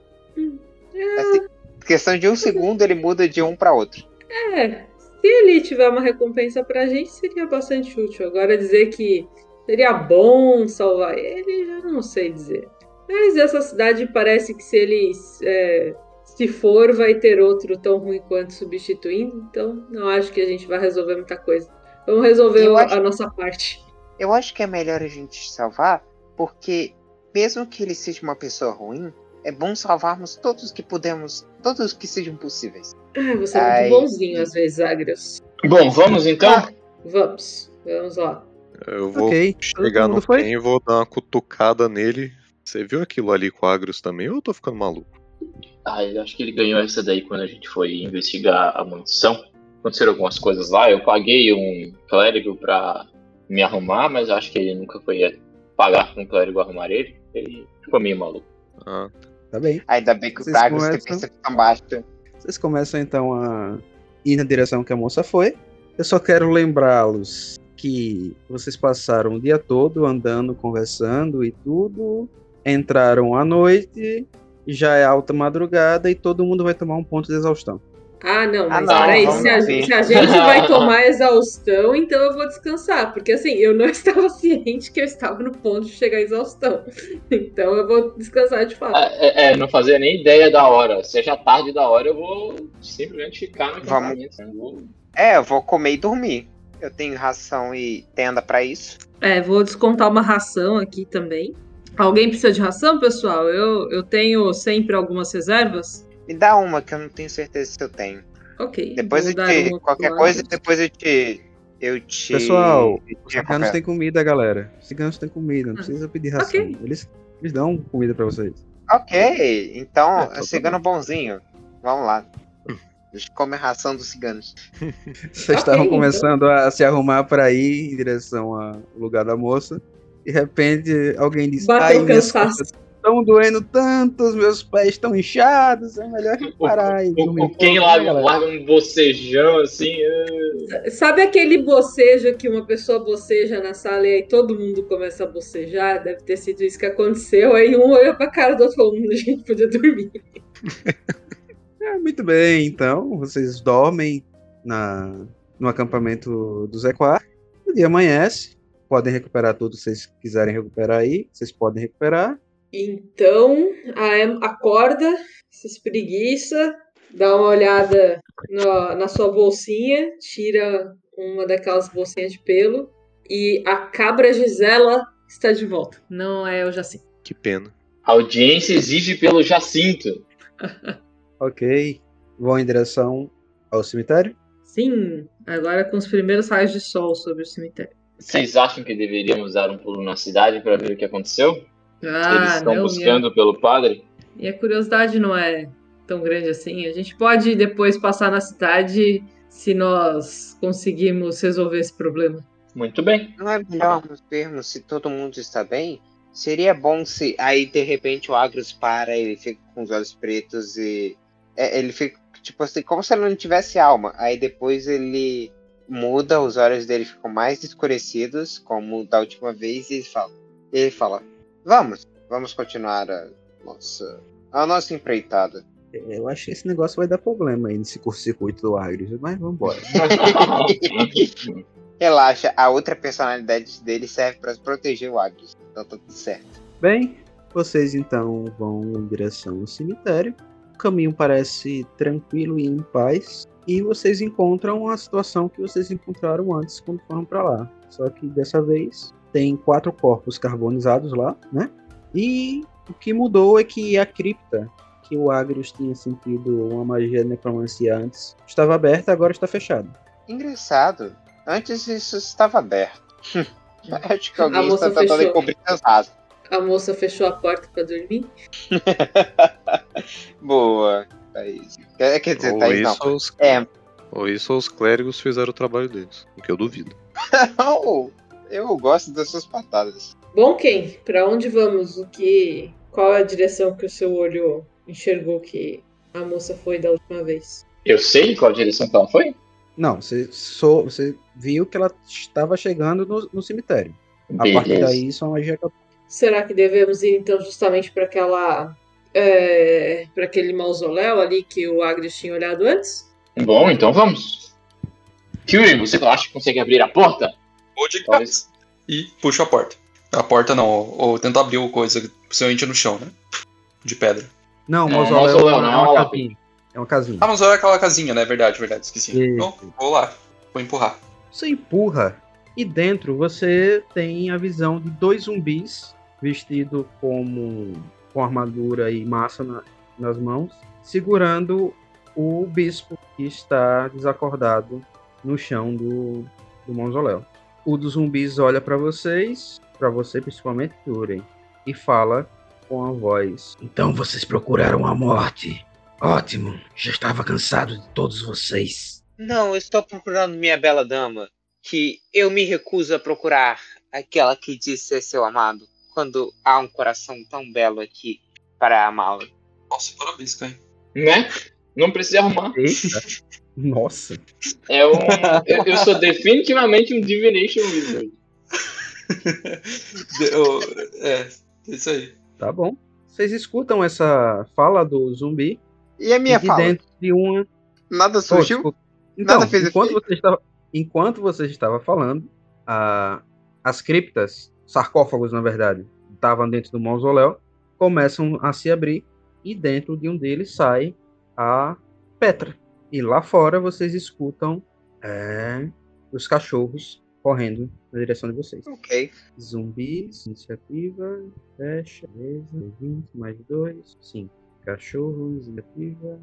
Assim, questão de um segundo ele muda de um para outro. É, se ele tiver uma recompensa pra gente, seria bastante útil. Agora dizer que seria bom salvar ele, já não sei dizer. Mas essa cidade parece que se ele é, se for, vai ter outro tão ruim quanto substituindo. Então não acho que a gente vai resolver muita coisa. Vamos resolver Eu a- acho- a nossa parte. Eu acho que é melhor a gente salvar, porque mesmo que ele seja uma pessoa ruim, é bom salvarmos todos que podemos, todos que sejam possíveis. Ai, você é Ai. muito bonzinho às vezes, Agrius. Bom, vamos então? Ah. Vamos, vamos lá. Eu vou Ok. chegar no foi? Ken e vou dar uma cutucada nele. Você viu aquilo ali com o Agros também ou eu tô ficando maluco? Ah, eu acho que ele ganhou essa daí quando a gente foi investigar a mansão. Aconteceram algumas coisas lá. Eu paguei um clérigo pra me arrumar, mas acho que ele nunca foi pagar pra um clérigo arrumar ele. Ele ficou meio maluco. Ah, Tá bem. Ainda bem que o Vocês Pragas tem começam- percepção baixa. Vocês começam então a ir na direção que a moça foi. Eu só quero lembrá-los que vocês passaram o dia todo andando, conversando e tudo. Entraram à noite, já é alta madrugada e todo mundo vai tomar um ponto de exaustão. Ah, não, Ah, mas não, peraí, vamos se a, se a gente vai tomar exaustão, então eu vou descansar. Porque assim, eu não estava ciente que eu estava no ponto de chegar à exaustão. Então eu vou descansar de fato. Ah, É, é, não fazia nem ideia da hora. Seja tarde da hora, eu vou simplesmente ficar no Vamos. acampamento. Não vou- É, eu vou comer e dormir. Eu tenho ração e tenda pra isso. É, vou descontar uma ração aqui também. Alguém precisa de ração, pessoal? Eu, eu tenho sempre algumas reservas. Me dá uma que eu não tenho certeza se eu tenho. Ok. Depois vou eu dar te. uma Qualquer coisa, depois eu te. Eu te. Pessoal, Os ciganos têm comida, galera. Os ciganos têm comida, não precisa pedir ração. Ok. Eles, eles dão comida pra vocês. Ok, então, É, tá cigano bonzinho. Vamos lá. A gente come a ração dos ciganos. Vocês Ok, estavam então. começando a se arrumar para ir em direção ao lugar da moça. De repente, alguém diz: Bateu Ai, minhas cansaço." costas estão doendo tanto, os meus pés estão inchados. É melhor parar e o, um né, galera? larga um bocejão assim. é. Sabe aquele bocejo que uma pessoa boceja na sala e aí todo mundo começa a bocejar? Deve ter sido isso que aconteceu. Aí um olhou pra cara do outro e falou: "Hum, a gente podia dormir. É, muito bem, então, vocês dormem na, no acampamento do Zé Quark. O dia amanhece. Podem recuperar tudo que vocês quiserem recuperar aí. Vocês podem recuperar. Então, a Em acorda, se espreguiça, dá uma olhada na, na sua bolsinha, tira uma daquelas bolsinhas de pelo e a cabra Gisela está de volta. Não é o Jacinto. que pena. A audiência exige pelo Jacinto. Ok. Vão em direção ao cemitério. Sim, agora com os primeiros raios de sol sobre o cemitério. Vocês acham que deveríamos dar um pulo na cidade para ver o que aconteceu? Eles Ah, estão não, buscando pelo padre? minha, minha curiosidade não é tão grande assim. A gente pode depois passar na cidade se nós conseguirmos resolver esse problema. Muito bem. Não é melhor nos vermos se todo mundo está bem? Seria bom se aí de repente o Agros para, ele fica com os olhos pretos e. é, ele fica tipo assim, como se ele não tivesse alma. Aí depois ele muda, os olhos dele ficam mais escurecidos, como da última vez, e ele fala. Ele fala: Vamos, vamos continuar a nossa, a nossa empreitada. Eu acho que esse negócio vai dar problema aí nesse curto-circuito do Agrius, mas vamos embora. Relaxa, a outra personalidade dele serve para proteger o Agros. Então tá tudo certo. Bem, vocês então vão em direção ao cemitério. O caminho parece tranquilo e em paz. E vocês encontram a situação que vocês encontraram antes quando foram para lá. Só que dessa vez tem quatro corpos carbonizados lá, né? E o que mudou é que a cripta, que o Agrius tinha sentido uma magia de necromancia antes, estava aberta, agora está fechada. Engraçado. Antes isso estava aberto. Acho que alguém está tentando fechou. encobrir seus rastros. A moça fechou a porta para dormir. Boa, Thaís. Quer, quer dizer, Ou Thaís não. isso, os, É, ou isso os clérigos fizeram o trabalho deles. O que eu duvido. não, eu gosto das suas patadas. Bom, Ken, para onde vamos? O que? Qual é a direção que o seu olho enxergou que a moça foi da última vez? Eu sei qual direção que ela foi? Não, você, só, você viu que ela estava chegando no, no cemitério. A partir Beleza. daí, só magia acabou. Será que devemos ir então justamente para aquela é, para aquele mausoléu ali que o Agrius tinha olhado antes? Bom, então vamos. Kyuri, você acha que consegue abrir a porta? Vou de Talvez. E puxo a porta. A porta não, ou, ou tento abrir o coisa, possivelmente no chão, né? De pedra. Não, o Não, mausoléu, mausoléu, é não, uma, é uma é uma casinha. É uma casinha. Ah, mas olha aquela casinha, né? Verdade, verdade, esqueci. Isso. Então, vou lá. Vou empurrar. Você empurra e dentro você tem a visão de dois zumbis vestidos como com armadura e massa na- nas mãos, segurando o bispo que está desacordado no chão do, do mausoléu. O dos zumbis olha para vocês, para você principalmente, Turen, e fala com a voz. Então vocês procuraram a morte. Ótimo, já estava cansado de todos vocês. Não, eu estou procurando minha bela dama, que eu me recuso a procurar aquela que diz ser seu amado, quando há um coração tão belo aqui para amá-la. Nossa, parabéns, Caio. Né? Não precisa arrumar. Eita! Nossa! É um, eu, eu sou definitivamente um Divination Wizard. É, é isso aí. Tá bom. Vocês escutam essa fala do zumbi E a minha e de fala? dentro de uma Nada surgiu? Então, Nada fez enquanto efeito? você, estava, enquanto você estava falando, a- as criptas, sarcófagos na verdade, estavam dentro do mausoléu, começam a se abrir e dentro de um deles sai a Petra. E lá fora vocês escutam é, os cachorros correndo na direção de vocês. Ok. Zumbis, iniciativa, fecha, beleza, 20, mais 2, 5. Cachorros, iniciativa,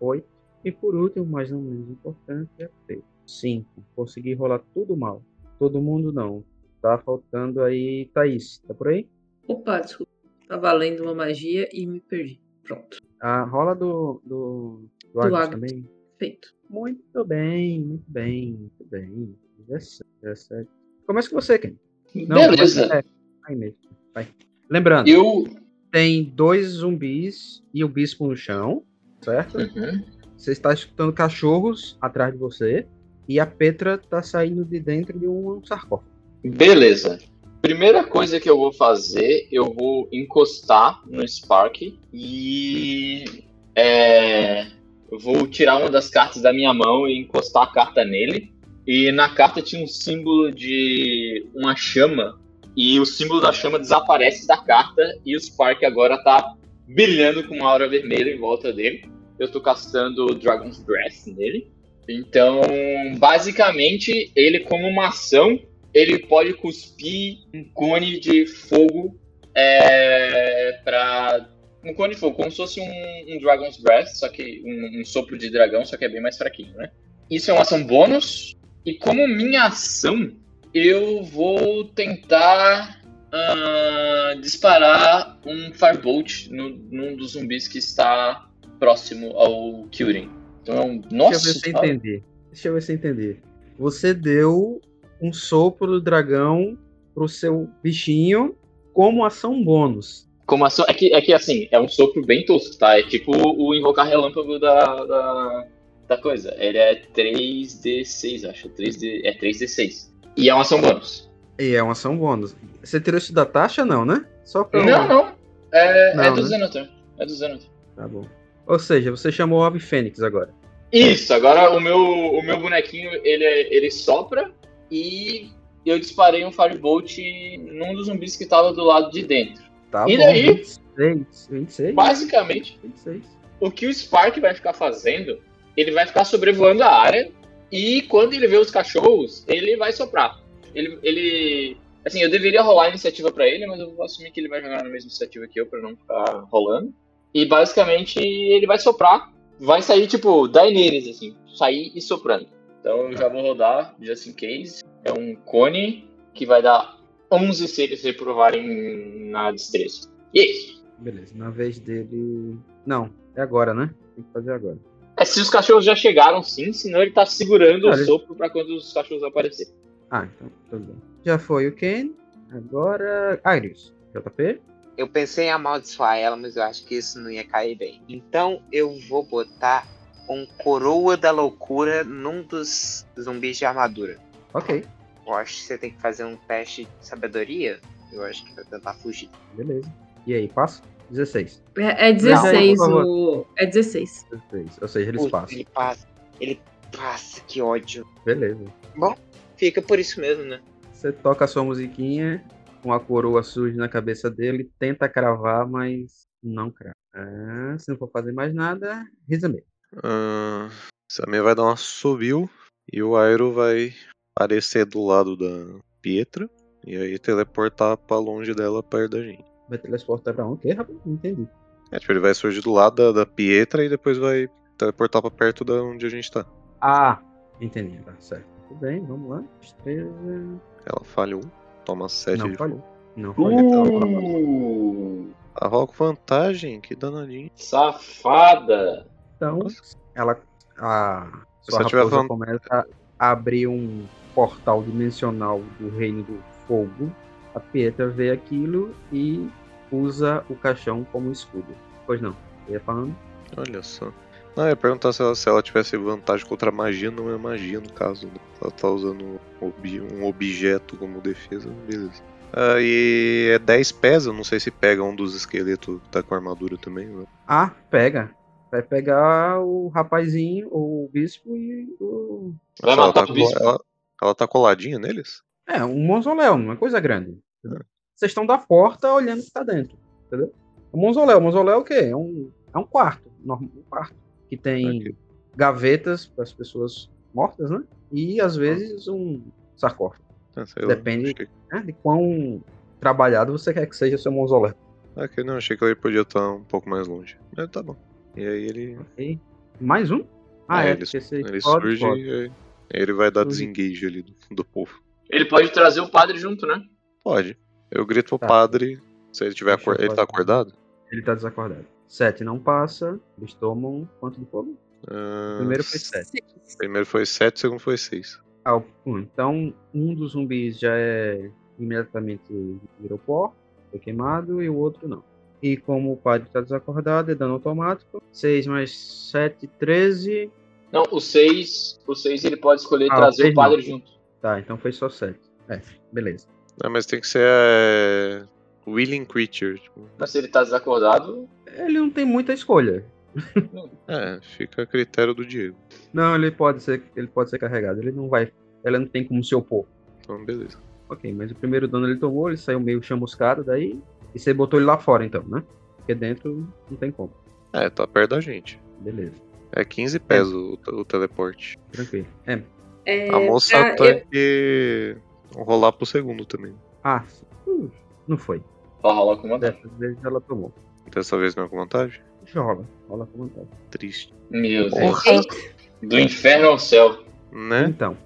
8. E por último, mas não menos importante, é feito. 5. Consegui rolar tudo mal. Todo mundo não. Tá faltando aí Thaís. Tá por aí? Opa, desculpa. Tava lendo uma magia e me perdi. Pronto. A rola do. do, do Do Agus. também. Feito. Muito bem, muito bem, muito bem. 17. 17. Começa com você, Ken. Beleza. começa- é, aí mesmo. Vai. Lembrando. Eu. tem dois zumbis e o bispo no chão, certo? Uhum. Você está escutando cachorros atrás de você e a Petra está saindo de dentro de um sarcófago. Beleza. Primeira coisa que eu vou fazer, eu vou encostar no Spark e é, vou tirar uma das cartas da minha mão e encostar a carta nele. E na carta tinha um símbolo de uma chama e o símbolo da chama desaparece da carta e o Spark agora tá brilhando com uma aura vermelha em volta dele. Eu tô castando Dragon's Breath nele. Então, basicamente, ele como uma ação ele pode cuspir um cone de fogo é, para um cone de fogo, como se fosse um, um Dragon's Breath, só que um, um sopro de dragão, só que é bem mais fraquinho, né? Isso é uma ação bônus. E como minha ação, eu vou tentar ah, disparar um Firebolt no, num dos zumbis que está próximo ao Kyurem. Então, nossa, Deixa eu ver se eu entender. Deixa eu ver se eu entender. Você deu um sopro do dragão pro seu bichinho como ação bônus. Como ação. É que, é que assim, é um sopro bem tosco, tá? É tipo o invocar relâmpago da, da, da coisa. Ele é 3D6, acho. 3D, é 3D6. E é uma ação bônus. E é uma ação bônus. Você tirou isso da taxa, não, né? Só pra. Não, não. É, Não, é do né? Zenothan. É do Zenothan. Tá bom. Ou seja, você chamou o Ave Fênix agora. Isso, agora o meu, o meu bonequinho ele, é- ele sopra e eu disparei um Firebolt num dos zumbis que tava do lado de dentro. Tá E bom. daí? 26. 26. Basicamente, 26. o que o Spark vai ficar fazendo, ele vai ficar sobrevoando a área e quando ele vê os cachorros, ele vai soprar. Ele, ele assim, eu deveria rolar a iniciativa pra ele, mas eu vou assumir que ele vai jogar na mesma iniciativa que eu pra não ficar rolando. E basicamente ele vai soprar, vai sair tipo Daenerys assim, sair e soprando. Então eu já vou rodar just in case. É um cone que vai dar 11 se eles reprovarem na destreza. E é isso. Beleza. Na vez dele. Não, é agora, né? Tem que fazer agora. É se os cachorros já chegaram, sim, senão ele tá segurando Cara, o sopro pra quando os cachorros aparecerem. Ah, então, tudo bem. Já foi o Ken. Agora. Iris. JP? Eu pensei em amaldiçoar ela, mas eu acho que isso não ia cair bem. Então eu vou botar um coroa da loucura num dos zumbis de armadura. Ok. Eu acho que você tem que fazer um teste de sabedoria. Eu acho que vai tentar fugir. Beleza. E aí, passa? 16. É, é 16 Não, o. É 16. 16. Ou seja, eles Putz, passam. Ele passa. Ele passa, que ódio. Beleza. Fica por isso mesmo, né? Você toca a sua musiquinha, com a coroa surge na cabeça dele, tenta cravar, mas não crava. Ah, se não for fazer mais nada, risa mesmo. Ah, Samir vai dar uma subiu e o Airo vai aparecer do lado da Pietra e aí teleportar pra longe dela, perto da gente. Vai teleportar pra onde? Que, rapaz? Não entendi. É, tipo, ele vai surgir do lado da, da Pietra e depois vai teleportar pra perto da onde a gente tá. Ah, entendi. Tá certo. Tudo bem, vamos lá. Destreza. Ela falhou, toma 7 Não de falhou. Não falhou. Uh, A com vantagem, que danadinho. safada. Então, ela. A Se sua tiver raposa começa a abrir um portal dimensional do reino do fogo. A Pietra vê aquilo e usa o caixão como escudo. Pois não, eu ia falando. Olha só. Não, eu ia perguntar se ela, se ela tivesse vantagem contra a magia, não é magia no caso. Né? Ela tá usando um, obje- objeto como defesa, beleza. Ah, e é 10 pés, eu não sei se pega um dos esqueletos que tá com armadura também. Né? Ah, pega. Vai pegar o rapazinho, o bispo e o. Vai Nossa, ela, matar tá o bispo? ela, ela tá coladinha neles? É, um mausoléu, uma coisa grande. Vocês estão da porta olhando o que tá dentro. Entendeu? O mausoléu. O mausoléu é o quê? É um, é um quarto. Um quarto. Que tem gavetas para as pessoas mortas, né? E às vezes um sarcófago. Ah, lá, Depende. né? De quão trabalhado você quer que seja o seu mausoléu. Ah, que não, achei que ele podia estar um pouco mais longe. Mas tá bom. E aí ele, Ok? Mais um? Ah, É, é, ele- ele pode, surge pode. e aí ele vai dar Surge. desengage ali do, do povo. Ele pode trazer o padre junto, né? Pode. Eu grito pro Tá. padre. Se ele tiver acor- Ele tá acordado? Ele tá desacordado. Sete não passa. Eles tomam quanto de fogo? O primeiro foi sete. Primeiro foi 7, o segundo foi 6. Ah. Então, um dos zumbis já é imediatamente virou pó, foi queimado, e o outro não. E como o padre está desacordado, é dano automático. 6 mais 7, 13. Não, o 6, o 6 ele pode escolher Ah, o trazer o padre não. junto. Tá, então foi só 7. É, beleza. Ah, mas tem que ser é, Willing Creature. Tipo, Mas se ele tá desacordado, Ele não tem muita escolha. é, fica a critério do Diego. Não, ele pode ser, ele pode ser carregado. Ele não vai. Ela não tem como se opor. Então, beleza. Ok, mas o primeiro dano ele tomou, ele saiu meio chamuscado daí. E você botou ele lá fora então, né? Porque dentro não tem como. É, tá perto da gente. Beleza, É 15 pés o, o teleporte. tranquilo. É. É, A moça tem eu- que rolar pro segundo também. Ah, não foi. ó, rola com vantagem. Dessa vez ela tomou. Dessa vez não é com vantagem? Rola, rola com vontade. Triste. Meu Deus. Porra. Do inferno ao céu. Né? Então,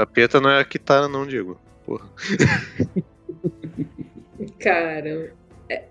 A Pieta não é a Kitara, não, Diego. Porra. Cara.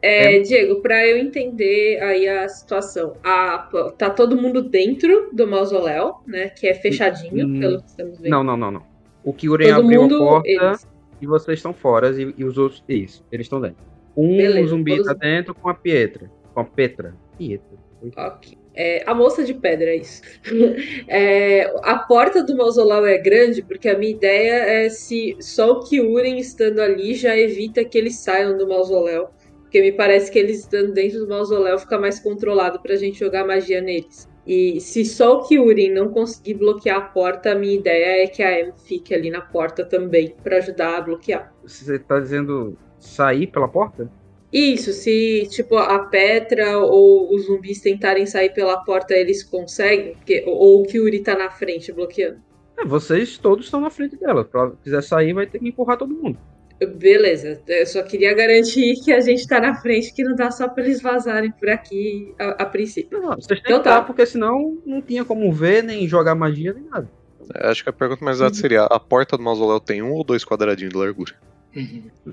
É, Diego, pra eu entender aí a situação, a, tá todo mundo dentro do mausoléu, né? Que é fechadinho, Hum, pelo que estamos vendo. não, não, não, não. O Kyurem Todo abriu mundo, a porta eles. e vocês estão fora e, e os outros. Isso, eles estão dentro. Um Beleza, zumbi todos- tá dentro com a Pietra. Com a Petra. Pietra. Ok. É, a moça de pedra, é isso. É, a porta do mausoléu é grande, porque a minha ideia é se só o Kyuren estando ali já evita que eles saiam do mausoléu. Porque me parece que eles estando dentro do mausoléu fica mais controlado pra gente jogar magia neles. E se só o Kyuren não conseguir bloquear a porta, a minha ideia é que a Em fique ali na porta também, pra ajudar a bloquear. Você tá dizendo sair pela porta? Isso, se tipo a Petra ou os zumbis tentarem sair pela porta, eles conseguem? Porque, ou o Kyuri tá na frente bloqueando. É, vocês todos estão na frente dela. Se ela quiser sair, vai ter que empurrar todo mundo. Beleza, eu só queria garantir que a gente tá na frente, que não dá só pra eles vazarem por aqui a, a princípio. Não, vocês têm Então que tá. porque senão não tinha como ver, nem jogar magia, nem nada. Acho que a pergunta mais exata seria: a porta do mausoléu tem um ou dois quadradinhos de largura?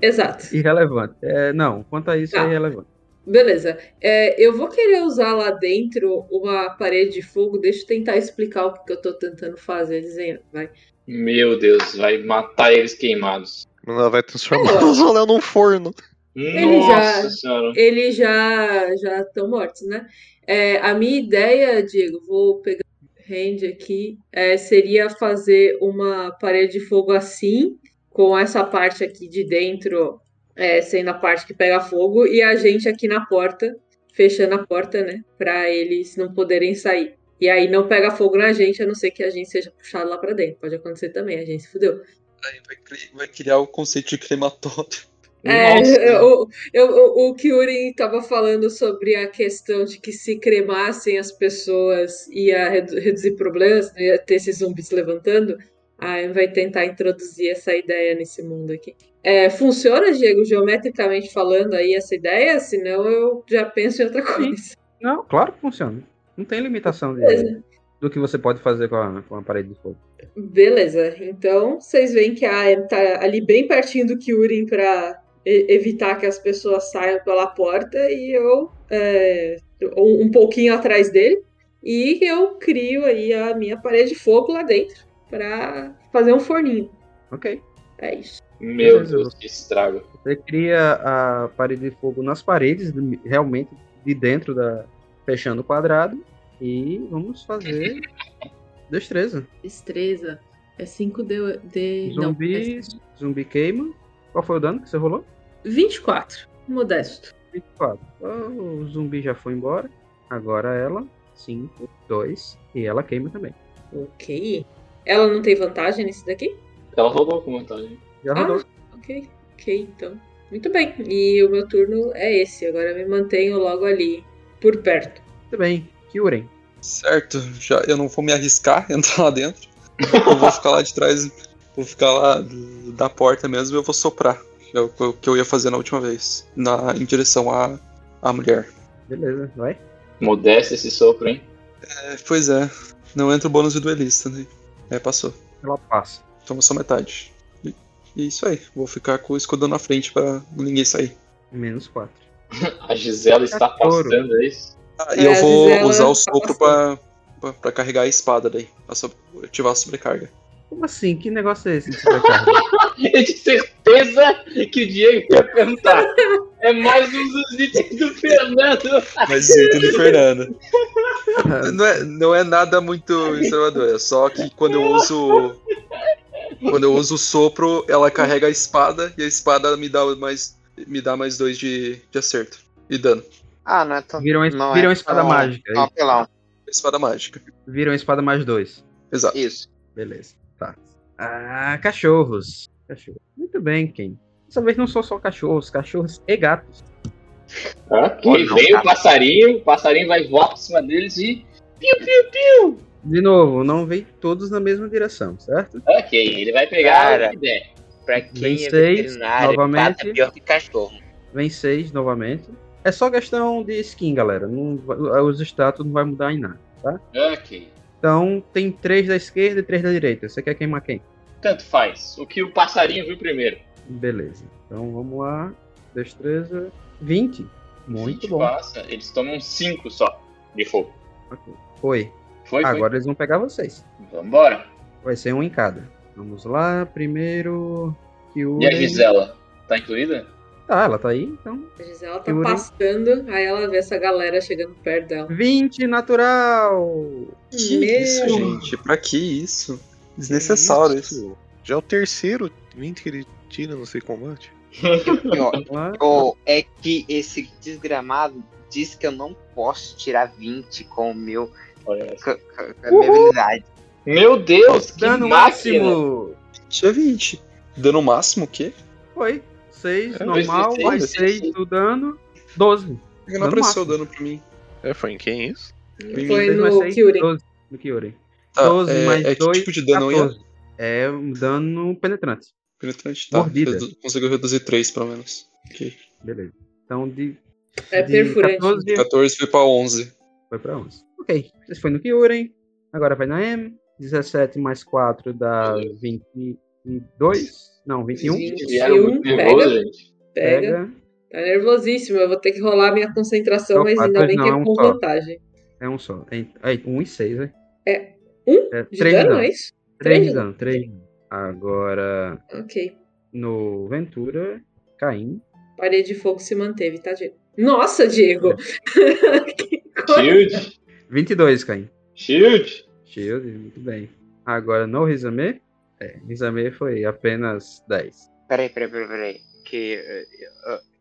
Exato. Irrelevante. É, não, quanto a isso Tá. é irrelevante. Beleza. É, eu vou querer usar lá dentro uma parede de fogo. Deixa eu tentar explicar o que, que eu tô tentando fazer, dizendo. Vai. Meu Deus, vai matar eles queimados. Ela vai transformar É, o mausoléu num forno. Ele Nossa já- senhora. Eles já já estão mortos, né? É, a minha ideia, Diego, vou pegar o hand aqui, é, seria fazer uma parede de fogo assim, com essa parte aqui de dentro é, sendo a parte que pega fogo, e a gente aqui na porta, fechando a porta, né? Pra eles não poderem sair. E aí não pega fogo na gente, a não ser que a gente seja puxado lá pra dentro. Pode acontecer também, a gente se fudeu. Aí vai, cri- vai criar o conceito de crematório. É, Nossa. eu- eu- o, o Kyuri estava falando sobre a questão de que se cremassem as pessoas ia redu- reduzir problemas, não ia ter esses zumbis levantando. Aí vai tentar introduzir essa ideia nesse mundo aqui. É, funciona, Diego, geometricamente falando aí essa ideia? Senão eu já penso em outra coisa. Não, claro que funciona. Não tem limitação de, do que você pode fazer com a, com a parede de fogo. Beleza. Então, vocês veem que a Aya tá ali bem pertinho do Kyurem pra evitar que as pessoas saiam pela porta e eu é, um pouquinho atrás dele e eu crio aí a minha parede de fogo lá dentro pra fazer um forninho. Ok. É isso. Meu Beleza. Deus, que estrago. Você cria a parede de fogo nas paredes, de- realmente de dentro da. fechando o quadrado. E vamos fazer destreza. Destreza. É 5 de. de... Zumbi. Zumbi queima. Qual foi o dano que você rolou? é 24. Modesto. 24. O zumbi já foi embora. Agora ela. 5, 2. E ela queima também. Ok. Ela não tem vantagem nesse daqui? Ela rodou com vantagem. Já rodou. Ah, ok. Ok, então. Muito bem. E o meu turno é esse. Agora eu me mantenho logo ali, por perto. Muito bem. Kyuren. Certo, já eu não vou me arriscar a entrar lá dentro. Eu vou ficar lá de trás, vou ficar lá do- da porta mesmo e eu vou soprar. Que é o que eu- ia fazer na última vez. Na, em direção à, à mulher. Beleza, vai. Modesto esse sopro, hein? É, pois é, não entra o bônus de duelista, né? É, passou. Ela passa. Toma só metade. E, e é isso aí, vou ficar com o escudo na frente pra ninguém sair. Menos 4. A Gisela está Cachorro. passando, é isso? Ah, É, e eu a vou Gisela usar o tá sopro pra, pra, pra carregar a espada daí. Pra so- ativar a sobrecarga. Como assim? Que negócio é esse de sobrecarga? Eu tinha certeza que o Diego ia perguntar. É mais um dos itens do Fernando. Mas item do Fernando. Não é, não é nada muito inovador, é só que quando eu uso. Quando eu uso o sopro, ela carrega a espada e a espada me dá mais. Me dá mais dois de, de acerto. E dano. Ah, não é tão. Viram, não viram é espada tão- mágica. tão apelão. Espada mágica. Viram espada mais 2. Exato. Isso. Beleza. Tá. Ah, cachorros. Cachorro. Muito bem, Ken. Dessa vez não são só cachorros, cachorros e gatos. Ok, Pô, não, vem o passarinho, o passarinho vai voar por cima deles e. Piu, piu, piu. De novo, não vem todos na mesma direção, certo? Ok, ele vai pegar Cara. que. Pra quem Vem é seis, novamente. é pior que cachorro. Vem 6 novamente. É só questão de skin, galera. Não, os status não vai mudar em nada, tá? Ok. Então tem 3 da esquerda e 3 da direita. Você quer queimar quem? Tanto faz. O que o passarinho viu primeiro. Beleza. Então vamos lá. Destreza. 20. Muito 20 bom. Passa, eles tomam 5 só de fogo. Ok. Foi. Foi, foi. Agora eles vão pegar vocês. Vambora. Vai ser um em cada. Vamos lá. Primeiro. E a. Gisela? Tá incluída? Tá, ela tá aí, então. A Gisela tá passando, aí ela vê essa galera chegando perto dela. 20 natural! Que Meu. isso, gente? Pra que isso? Desnecessário isso. Já é o terceiro 20 que ele tira no seu combate. É que esse desgramado diz que eu não posso tirar 20 com o meu. Com, a minha habilidade. Meu Deus, que Dano máquina! máximo! Tinha 20. Dano máximo o quê? Foi. 6 É, normal, dois, mais dois, 6 dois. do dano. 12. Não Dano apareceu máximo. dano pra mim. É, foi em quem isso? Foi no seis, Kyurem. 12 no Kyurem. Tá, 12 é, mais é que 2, tipo de dano aí? 14. É um dano penetrante. Penetrante, tá. Mordida. Redu- Conseguiu reduzir 3 pelo menos. Ok. Beleza. Então de, É de perfurante. 14 14 foi pra 11. foi pra 11. Ok. Esse foi no Kyurem. Agora vai na M. 17 mais 4 dá 22. Não, 21. Vinte. Vieram muito Pega. Pega. Pega. Tá nervosíssimo. Eu vou ter que rolar minha concentração, Opa, mas ainda pois bem não, que é é um com só. vantagem. É um só. É, é 1 e 6, né? Um É, de 3 de dano, dano. é isso? 3 Três de de dano. 3 de dano. Agora Ok. no Ventura, Caim. Parede de fogo se manteve, tá, Diego? Nossa, Diego! que coisa. Shield, 22, Caim. shield. Shield, muito bem. Agora no Rizame. É, Rizame foi apenas 10. Peraí, peraí, peraí, peraí. Que eh,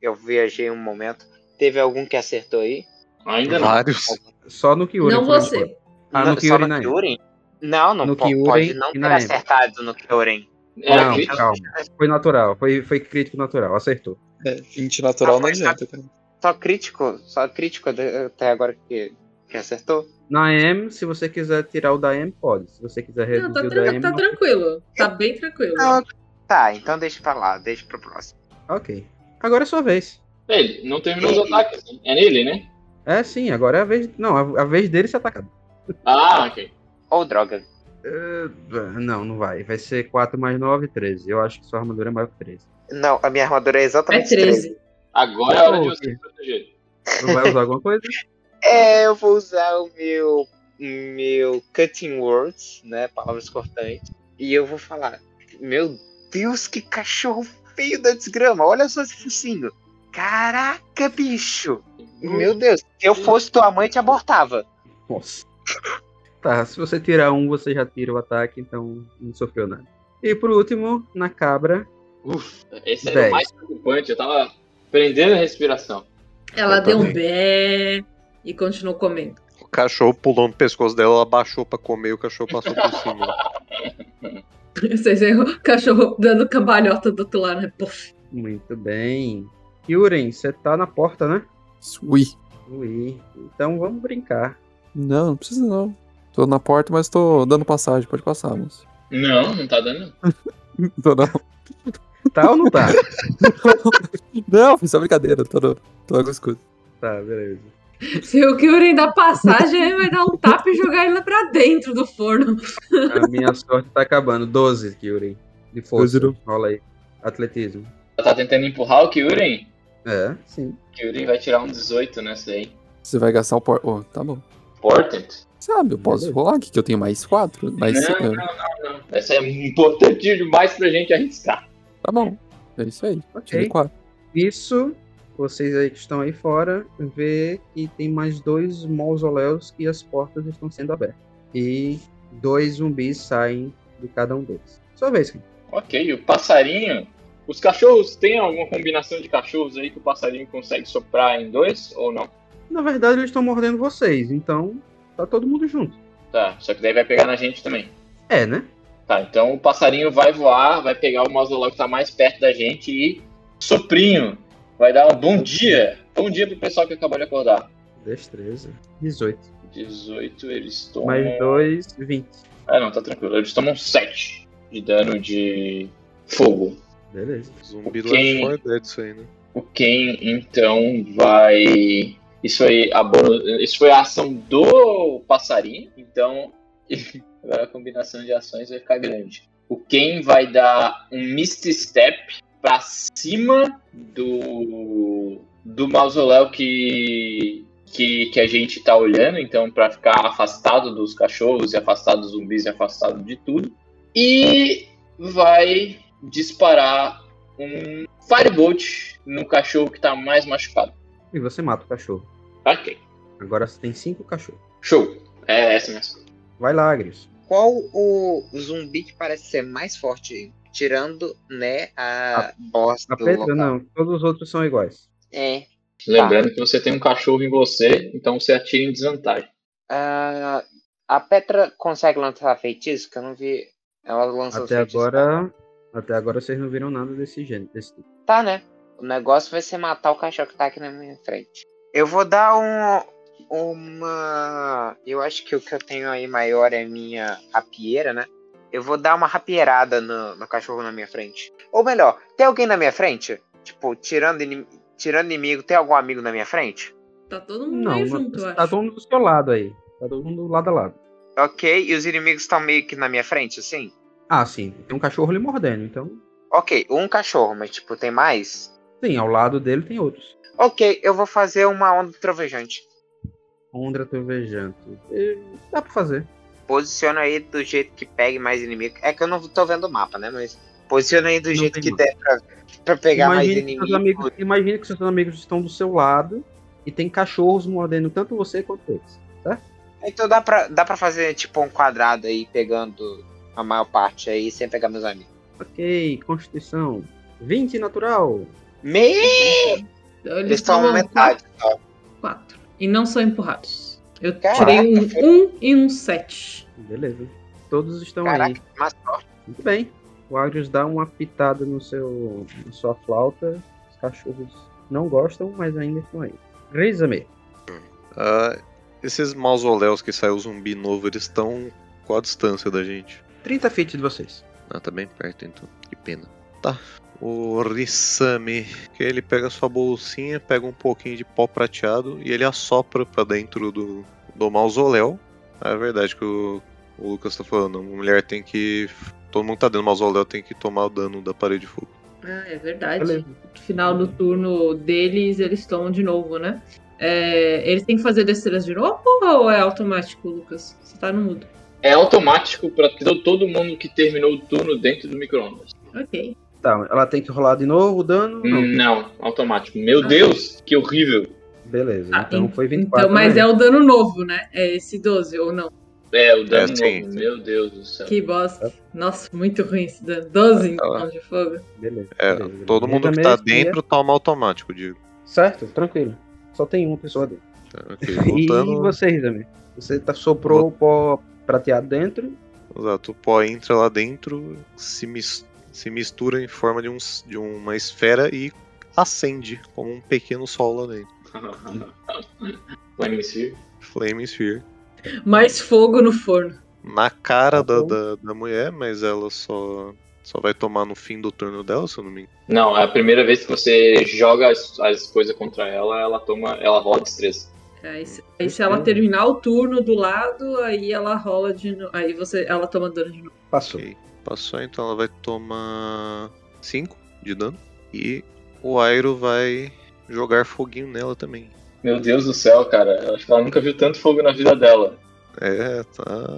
eu, eu viajei um momento. Teve algum que acertou aí? Ainda não. Vários. Só no Kyurem. Não você. Ah, Não- no só Kyurem no. Kyurem? Não, não No pode não ter acertado no Kyurem. É, não, crítico. calma. Foi natural. Foi, foi crítico natural. Acertou. É, 20 natural Ah, não adianta, cara. Só crítico, só crítico até agora que, que acertou. Na M, se você quiser tirar o da M, pode. Se você quiser reduzir Não, tá, o da tran- M, tá não- tranquilo. Tá bem tranquilo. Não, tá, então deixa pra lá, deixa pro próximo. ok. Agora é sua vez. Ele não terminou os ataques. né? É nele, né? É, sim, agora é a vez. Não, a, a vez dele ser atacado. Ah, ok. Ou droga. É, não, não vai. Vai ser 4 mais 9, 13. Eu acho que sua armadura é maior que 13. Não, a minha armadura é É exatamente 13. 13. Agora é hora de você proteger. Não vai usar alguma coisa? É, eu vou usar o meu, meu cutting words, né? Palavras cortantes. E eu vou falar: Meu Deus, que cachorro feio da desgrama. Olha só esse focinho. Caraca, bicho. Meu Deus, se eu fosse tua mãe, te abortava. Nossa. Tá, se você tirar um, você já tira o ataque, então não sofreu nada. E por último, na cabra. Uf, esse era Dez. o mais preocupante. Eu tava prendendo a respiração. Ela Eu deu um bé e continuou comendo. O cachorro pulou no pescoço dela, ela abaixou pra comer e o cachorro passou por cima. Vocês veem o cachorro dando cambalhota do outro lado, né? Puf. Muito bem. Yuren, você tá na porta, né? Ui. Ui. Então vamos brincar. Não, não precisa não. Tô na porta, mas tô dando passagem. Pode passar, moço. Não, não tá dando. Tô não. Tá ou não tá? Não, foi só brincadeira. Tô no, tô no escudo. tá, beleza. Se o Kyurem dá passagem, ele vai dar um tapa e jogar ele lá pra dentro do forno. A minha sorte tá acabando. 12, Yuren. De força. Rola aí. Atletismo. Tá tentando empurrar o Kyurem? É, sim. Kyurem vai tirar um 18 nessa aí. Você vai gastar o por... Oh, tá bom. Important? Sabe, eu posso rolar aqui, que eu tenho mais quatro. Mais Não, cinco. não, não, não. Essa é importante demais pra gente arriscar. Tá bom. É isso aí. Ok. Tirei quatro. Isso, vocês aí que estão aí fora, vê que tem mais dois mausoléus que as portas estão sendo abertas. E dois zumbis saem de cada um deles. Sua vez, Kim. Ok, o passarinho. Os cachorros, tem alguma combinação de cachorros aí que o passarinho consegue soprar em dois ou não? Na verdade, eles estão mordendo vocês, então tá todo mundo junto. Tá, só que daí vai pegar na gente também. É, né? Tá, então o passarinho vai voar, vai pegar o mausoléu que tá mais perto da gente e soprinho. Vai dar um bom dia. Bom dia pro pessoal que acabou de acordar. Destreza. 18. 18, eles tomam. Mais dois, 20. Ah, não, tá tranquilo. Eles tomam 7 de dano de fogo. Beleza. Zumbi Quem- Left 4 Dead isso aí, né? O Ken, então, vai. Isso aí, a. Isso foi a ação do passarinho, então agora a combinação de ações vai ficar grande. O Ken vai dar um Misty Step pra cima do, do mausoléu que, que, que a gente tá olhando, então, pra ficar afastado dos cachorros e afastado dos zumbis e afastado de tudo. E vai disparar um Firebolt no cachorro que tá mais machucado. E você mata o cachorro. Ok. Agora você tem cinco cachorros. Show. É essa mesmo. Vai lá, Agrius. Qual o zumbi que parece ser mais forte? Tirando, né, a, A do Petra, local. não. Todos os outros são iguais. É. Lembrando que você tem um cachorro em você, então você atira em desvantagem. Ah, a Petra consegue lançar feitiço? Que eu não vi. Ela lança os Até agora. Até agora vocês não viram nada desse gênero. Desse tipo. Tá, né? O negócio vai ser matar o cachorro que tá aqui na minha frente. Eu vou dar um. Uma. Eu acho que o que eu tenho aí maior é minha rapieira, né? Eu vou dar uma rapieirada no, no cachorro na minha frente. Ou melhor, tem alguém na minha frente? Tipo, tirando, inim- tirando inimigo, tem algum amigo na minha frente? Tá todo mundo Não, junto, tá acho. todo mundo do seu lado aí. Tá todo mundo lado a lado. Ok, e os inimigos estão meio que na minha frente, assim? Ah, sim. Tem um cachorro lhe mordendo, então. Ok, um cachorro, mas tipo, tem mais? Sim, ao lado dele tem outros. Ok, eu vou fazer uma onda trovejante. Ondra trovejante. E Dá pra fazer. Posiciona aí do jeito que pegue mais inimigo. É que eu não tô vendo o mapa, né? Mas posiciona aí do Não jeito que mapa. der pra, pra pegar mais Imagine que, inimigo. amigos, imagine que seus amigos estão do seu lado e tem cachorros mordendo tanto você quanto eles. Então dá pra, dá pra fazer tipo um quadrado aí, pegando a maior parte aí, sem pegar meus amigos. Ok, Constituição. 20 natural. Me... Eles Eles estão tomam metade só. quatro. E não são empurrados. Eu Caraca, tirei um foi- 1 e um 7. Beleza. Todos estão aí. Caraca, mas Muito bem. O Agrius dá uma pitada no seu, na sua flauta. Os cachorros não gostam, mas ainda estão aí. Rizame. Ah, esses mausoléus que saiu zumbi novo, eles estão qual a distância da gente? 30 feet de vocês. Ah, tá bem perto então. Que pena. Tá. O Risame, que ele pega sua bolsinha, pega um pouquinho de pó prateado e ele assopra pra dentro do, do mausoléu. É verdade que o, o Lucas tá falando, a mulher tem que. Todo mundo tá dentro do mausoléu tem que tomar o dano da parede de fogo. Ah, é verdade. No final do turno deles, eles tomam de novo, né? É, eles têm que fazer destreza de novo ou é automático, Lucas? Você tá no mudo. É automático pra to- todo mundo que terminou o turno dentro do micro-ondas. Ok. Tá, ela tem que rolar de novo o dano? Não. Não, automático. Meu Deus, que horrível. Beleza, Ah, então en- foi 24. Então, mas né? é o dano novo, né? É esse 12 ou não? É, o dano É, sim, novo. sim. Meu Deus do céu. Que bosta. Nossa, muito ruim esse dano. 12 Ela- então de fogo. Beleza, É, beleza, todo mundo que Também tá dentro toma automático, digo. Certo, tranquilo. Só tem uma pessoa dentro. Tá, ok, E voltando. você, Rizami? Você tá, soprou o pó prateado dentro. Exato, o pó entra lá dentro, se, mis- se mistura em forma de, um, de uma esfera e acende como um pequeno sol lá dentro. Flame Sphere. Flame Sphere. Mais fogo no forno. Na cara Tá da, da, da mulher, mas ela só, só vai tomar no fim do turno dela, se eu não me engano. Não, é a primeira vez que você joga as, as coisas contra ela, ela toma. Ela rola destreza. Aí, se- aí se ela terminar o turno do lado, aí ela rola de novo. Aí você, ela toma dano de novo. Passou. Ok. Passou, então ela vai tomar 5 de dano. E o Airo vai jogar foguinho nela também. Meu Deus do céu, cara. Eu acho que ela nunca viu tanto fogo na vida dela. É, tá,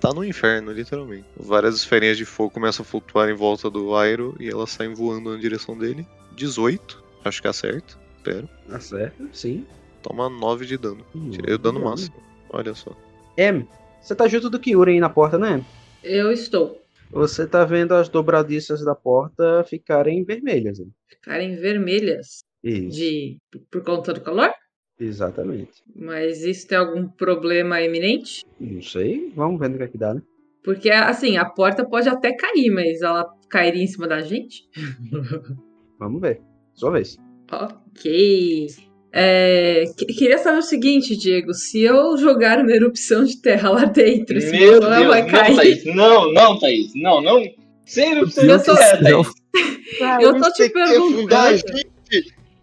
tá no inferno, literalmente. Várias esferinhas de fogo começam a flutuar em volta do Airo e elas saem voando na direção dele. 18, acho que acerta, espero. Tá certo, sim. Toma 9 de dano. Hum, Tirei o dano máximo. Olha só. Em, você tá junto do Kyuri aí na porta, né? Eu estou. Você tá vendo as dobradiças da porta ficarem vermelhas. né? Ficarem vermelhas Isso. de por conta do calor? Exatamente. Mas isso tem algum problema iminente? Não sei. Vamos ver no que é que dá, né? Porque, assim, a porta pode até cair, mas ela cairia em cima da gente? Vamos ver. Sua vez. Ok. É, que- queria saber o seguinte, Diego. Se eu jogar uma erupção de terra lá dentro, esse Meu Deus, vai não, cair. Thaís. Não, não, Thaís. Não, não. Sem erupção Eu de tô- terra, Thaís. Eu tô te perguntando.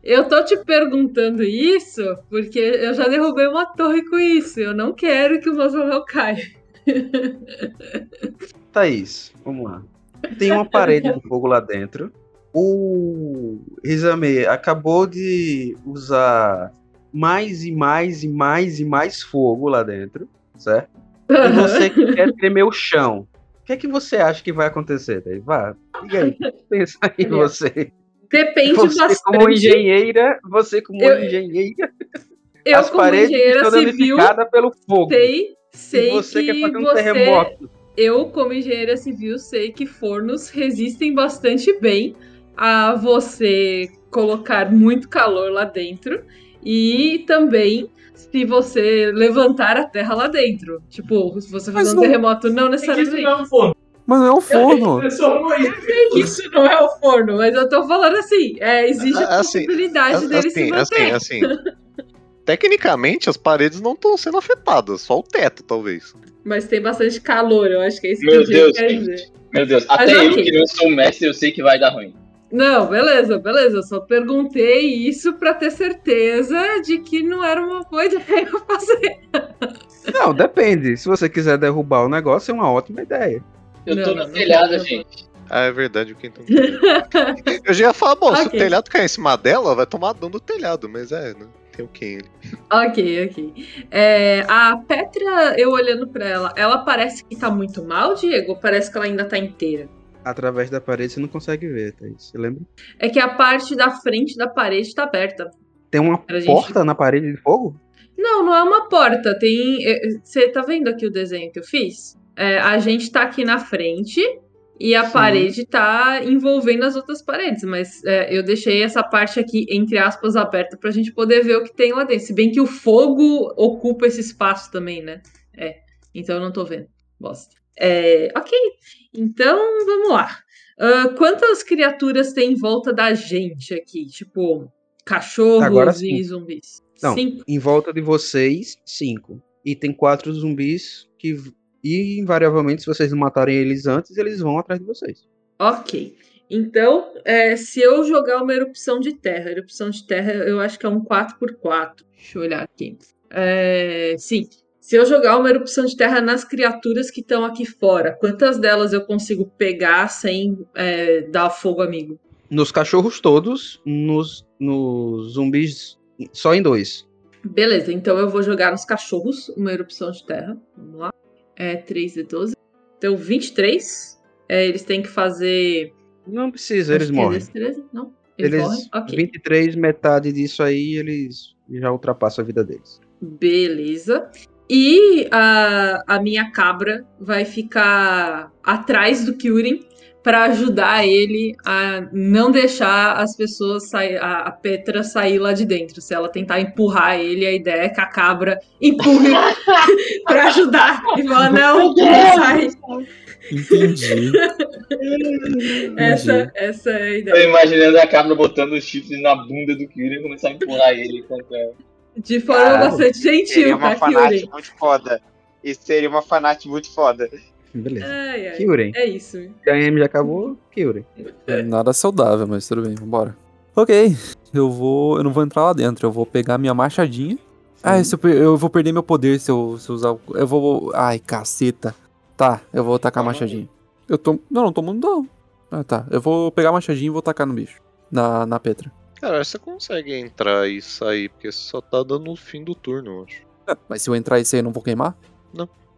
Eu tô te perguntando isso porque eu já derrubei uma torre com isso. Eu não quero que o mausoléu caia. Thaís, vamos lá. Tem uma parede de fogo lá dentro. O Rizame acabou de usar mais e mais e mais e mais fogo lá dentro, certo? E você quer tremer o chão. O que é que você acha que vai acontecer, Thaís? Vá, diga aí. Pensa aí Olha, você. Depende Você bastante. como engenheira, você como Eu- engenheira, eu, as como paredes engenheira estão civil, danificadas pelo fogo. sei, sei e você que quer fazer um você. terremoto. Eu, como engenheira civil, sei que fornos resistem bastante bem a você colocar muito calor lá dentro e também se você levantar a terra lá dentro. Tipo, se você Mas fazer um não- terremoto, não necessariamente. é um forno. Mas não é um forno. É Eu sei que isso não é o forno, mas eu tô falando assim, é, existe a Ah, assim, possibilidade dele se Assim, manter. assim, assim. Tecnicamente, as paredes não estão sendo afetadas, só o teto, talvez. Mas tem bastante calor, eu acho que é isso que Meu Diego Deus, quer gente. dizer. Meu Deus, Mas até eu ok. que não sou mestre, eu sei que vai dar ruim. Não, beleza, beleza. Eu só perguntei isso pra ter certeza de que não era uma boa ideia eu fazer. Não, depende. Se você quiser derrubar o negócio, é uma ótima ideia. Eu Não, tô telhada, quero. gente. Ah, é verdade, o Kenton. Eu já ia falar, bom, se o telhado cair em cima dela, vai tomar dano do telhado, mas é, né? Tem o Ken ok, ok. É, a Petra, eu olhando pra ela, ela parece que tá muito mal, Diego? Ou parece que ela ainda tá inteira? Através da parede você não consegue ver, Thaís. Você lembra? É que a parte da frente da parede tá aberta. Tem uma Pra gente- porta na parede de fogo? Não, não é uma porta. Tem. é, Você tá vendo aqui o desenho que eu fiz? É, a gente tá aqui na frente e a Sim. parede tá envolvendo as outras paredes, mas é, eu deixei essa parte aqui, entre aspas, aberta pra gente poder ver o que tem lá dentro. Se bem que o fogo ocupa esse espaço também, né? É. Então eu não tô vendo. Bosta. É, ok. Então vamos lá. Ah, quantas criaturas tem em volta da gente aqui? Tipo, cachorros Agora e zumbis? Não, Cinco. em volta de vocês, cinco. E tem quatro zumbis que. E invariavelmente, se vocês não matarem eles antes, eles vão atrás de vocês. Ok. Então, é, se eu jogar uma erupção de terra, erupção de terra eu acho que é um 4x4. Deixa eu olhar aqui. É, sim. Se eu jogar uma erupção de terra nas criaturas que estão aqui fora, quantas delas eu consigo pegar sem é, dar fogo amigo? Nos cachorros todos, nos, nos zumbis, só em dois. Beleza, então eu vou jogar nos cachorros uma erupção de terra. Vamos lá. É 3 de 12. Então, 23. É, eles têm que fazer. Não precisa, eles é morrem. destreza? Não? Eles, Eles, morrem? Ok. 23, metade disso aí, eles já ultrapassam a vida deles. Beleza. E a, a minha cabra vai ficar atrás do Kyurem para ajudar ele a não deixar as pessoas sair, a, a Petra sair lá de dentro. Se ela tentar empurrar ele, a ideia é que a cabra empurre para ajudar e falar: não, não sai. Entendi. Essa, essa é a Tô ideia. imaginando a cabra botando os chifres na bunda do Kyurem e começar a empurrar ele contra. De forma Cara, bastante Seria gentil, uma tá, fanart Kyurem? muito foda. Isso seria uma fanart muito foda. Beleza. Ai, ai. Kyurem. É isso. KM já acabou, Kyurem. Nada saudável, mas tudo bem, vambora. Ok, eu vou. Eu não vou entrar lá dentro, eu vou pegar minha machadinha. Ah, eu, eu vou perder meu poder se eu, se eu usar. o- Eu vou. Ai, caceta. Tá, eu vou tacar a machadinha. Eu tô. Não, não tô mundo não. Ah, tá. Eu vou pegar a machadinha e vou tacar no bicho. Na, na Petra. Cara, você consegue entrar e sair, porque você só tá dando o fim do turno, eu acho. Ah, Mas se eu entrar e sair, eu não vou queimar?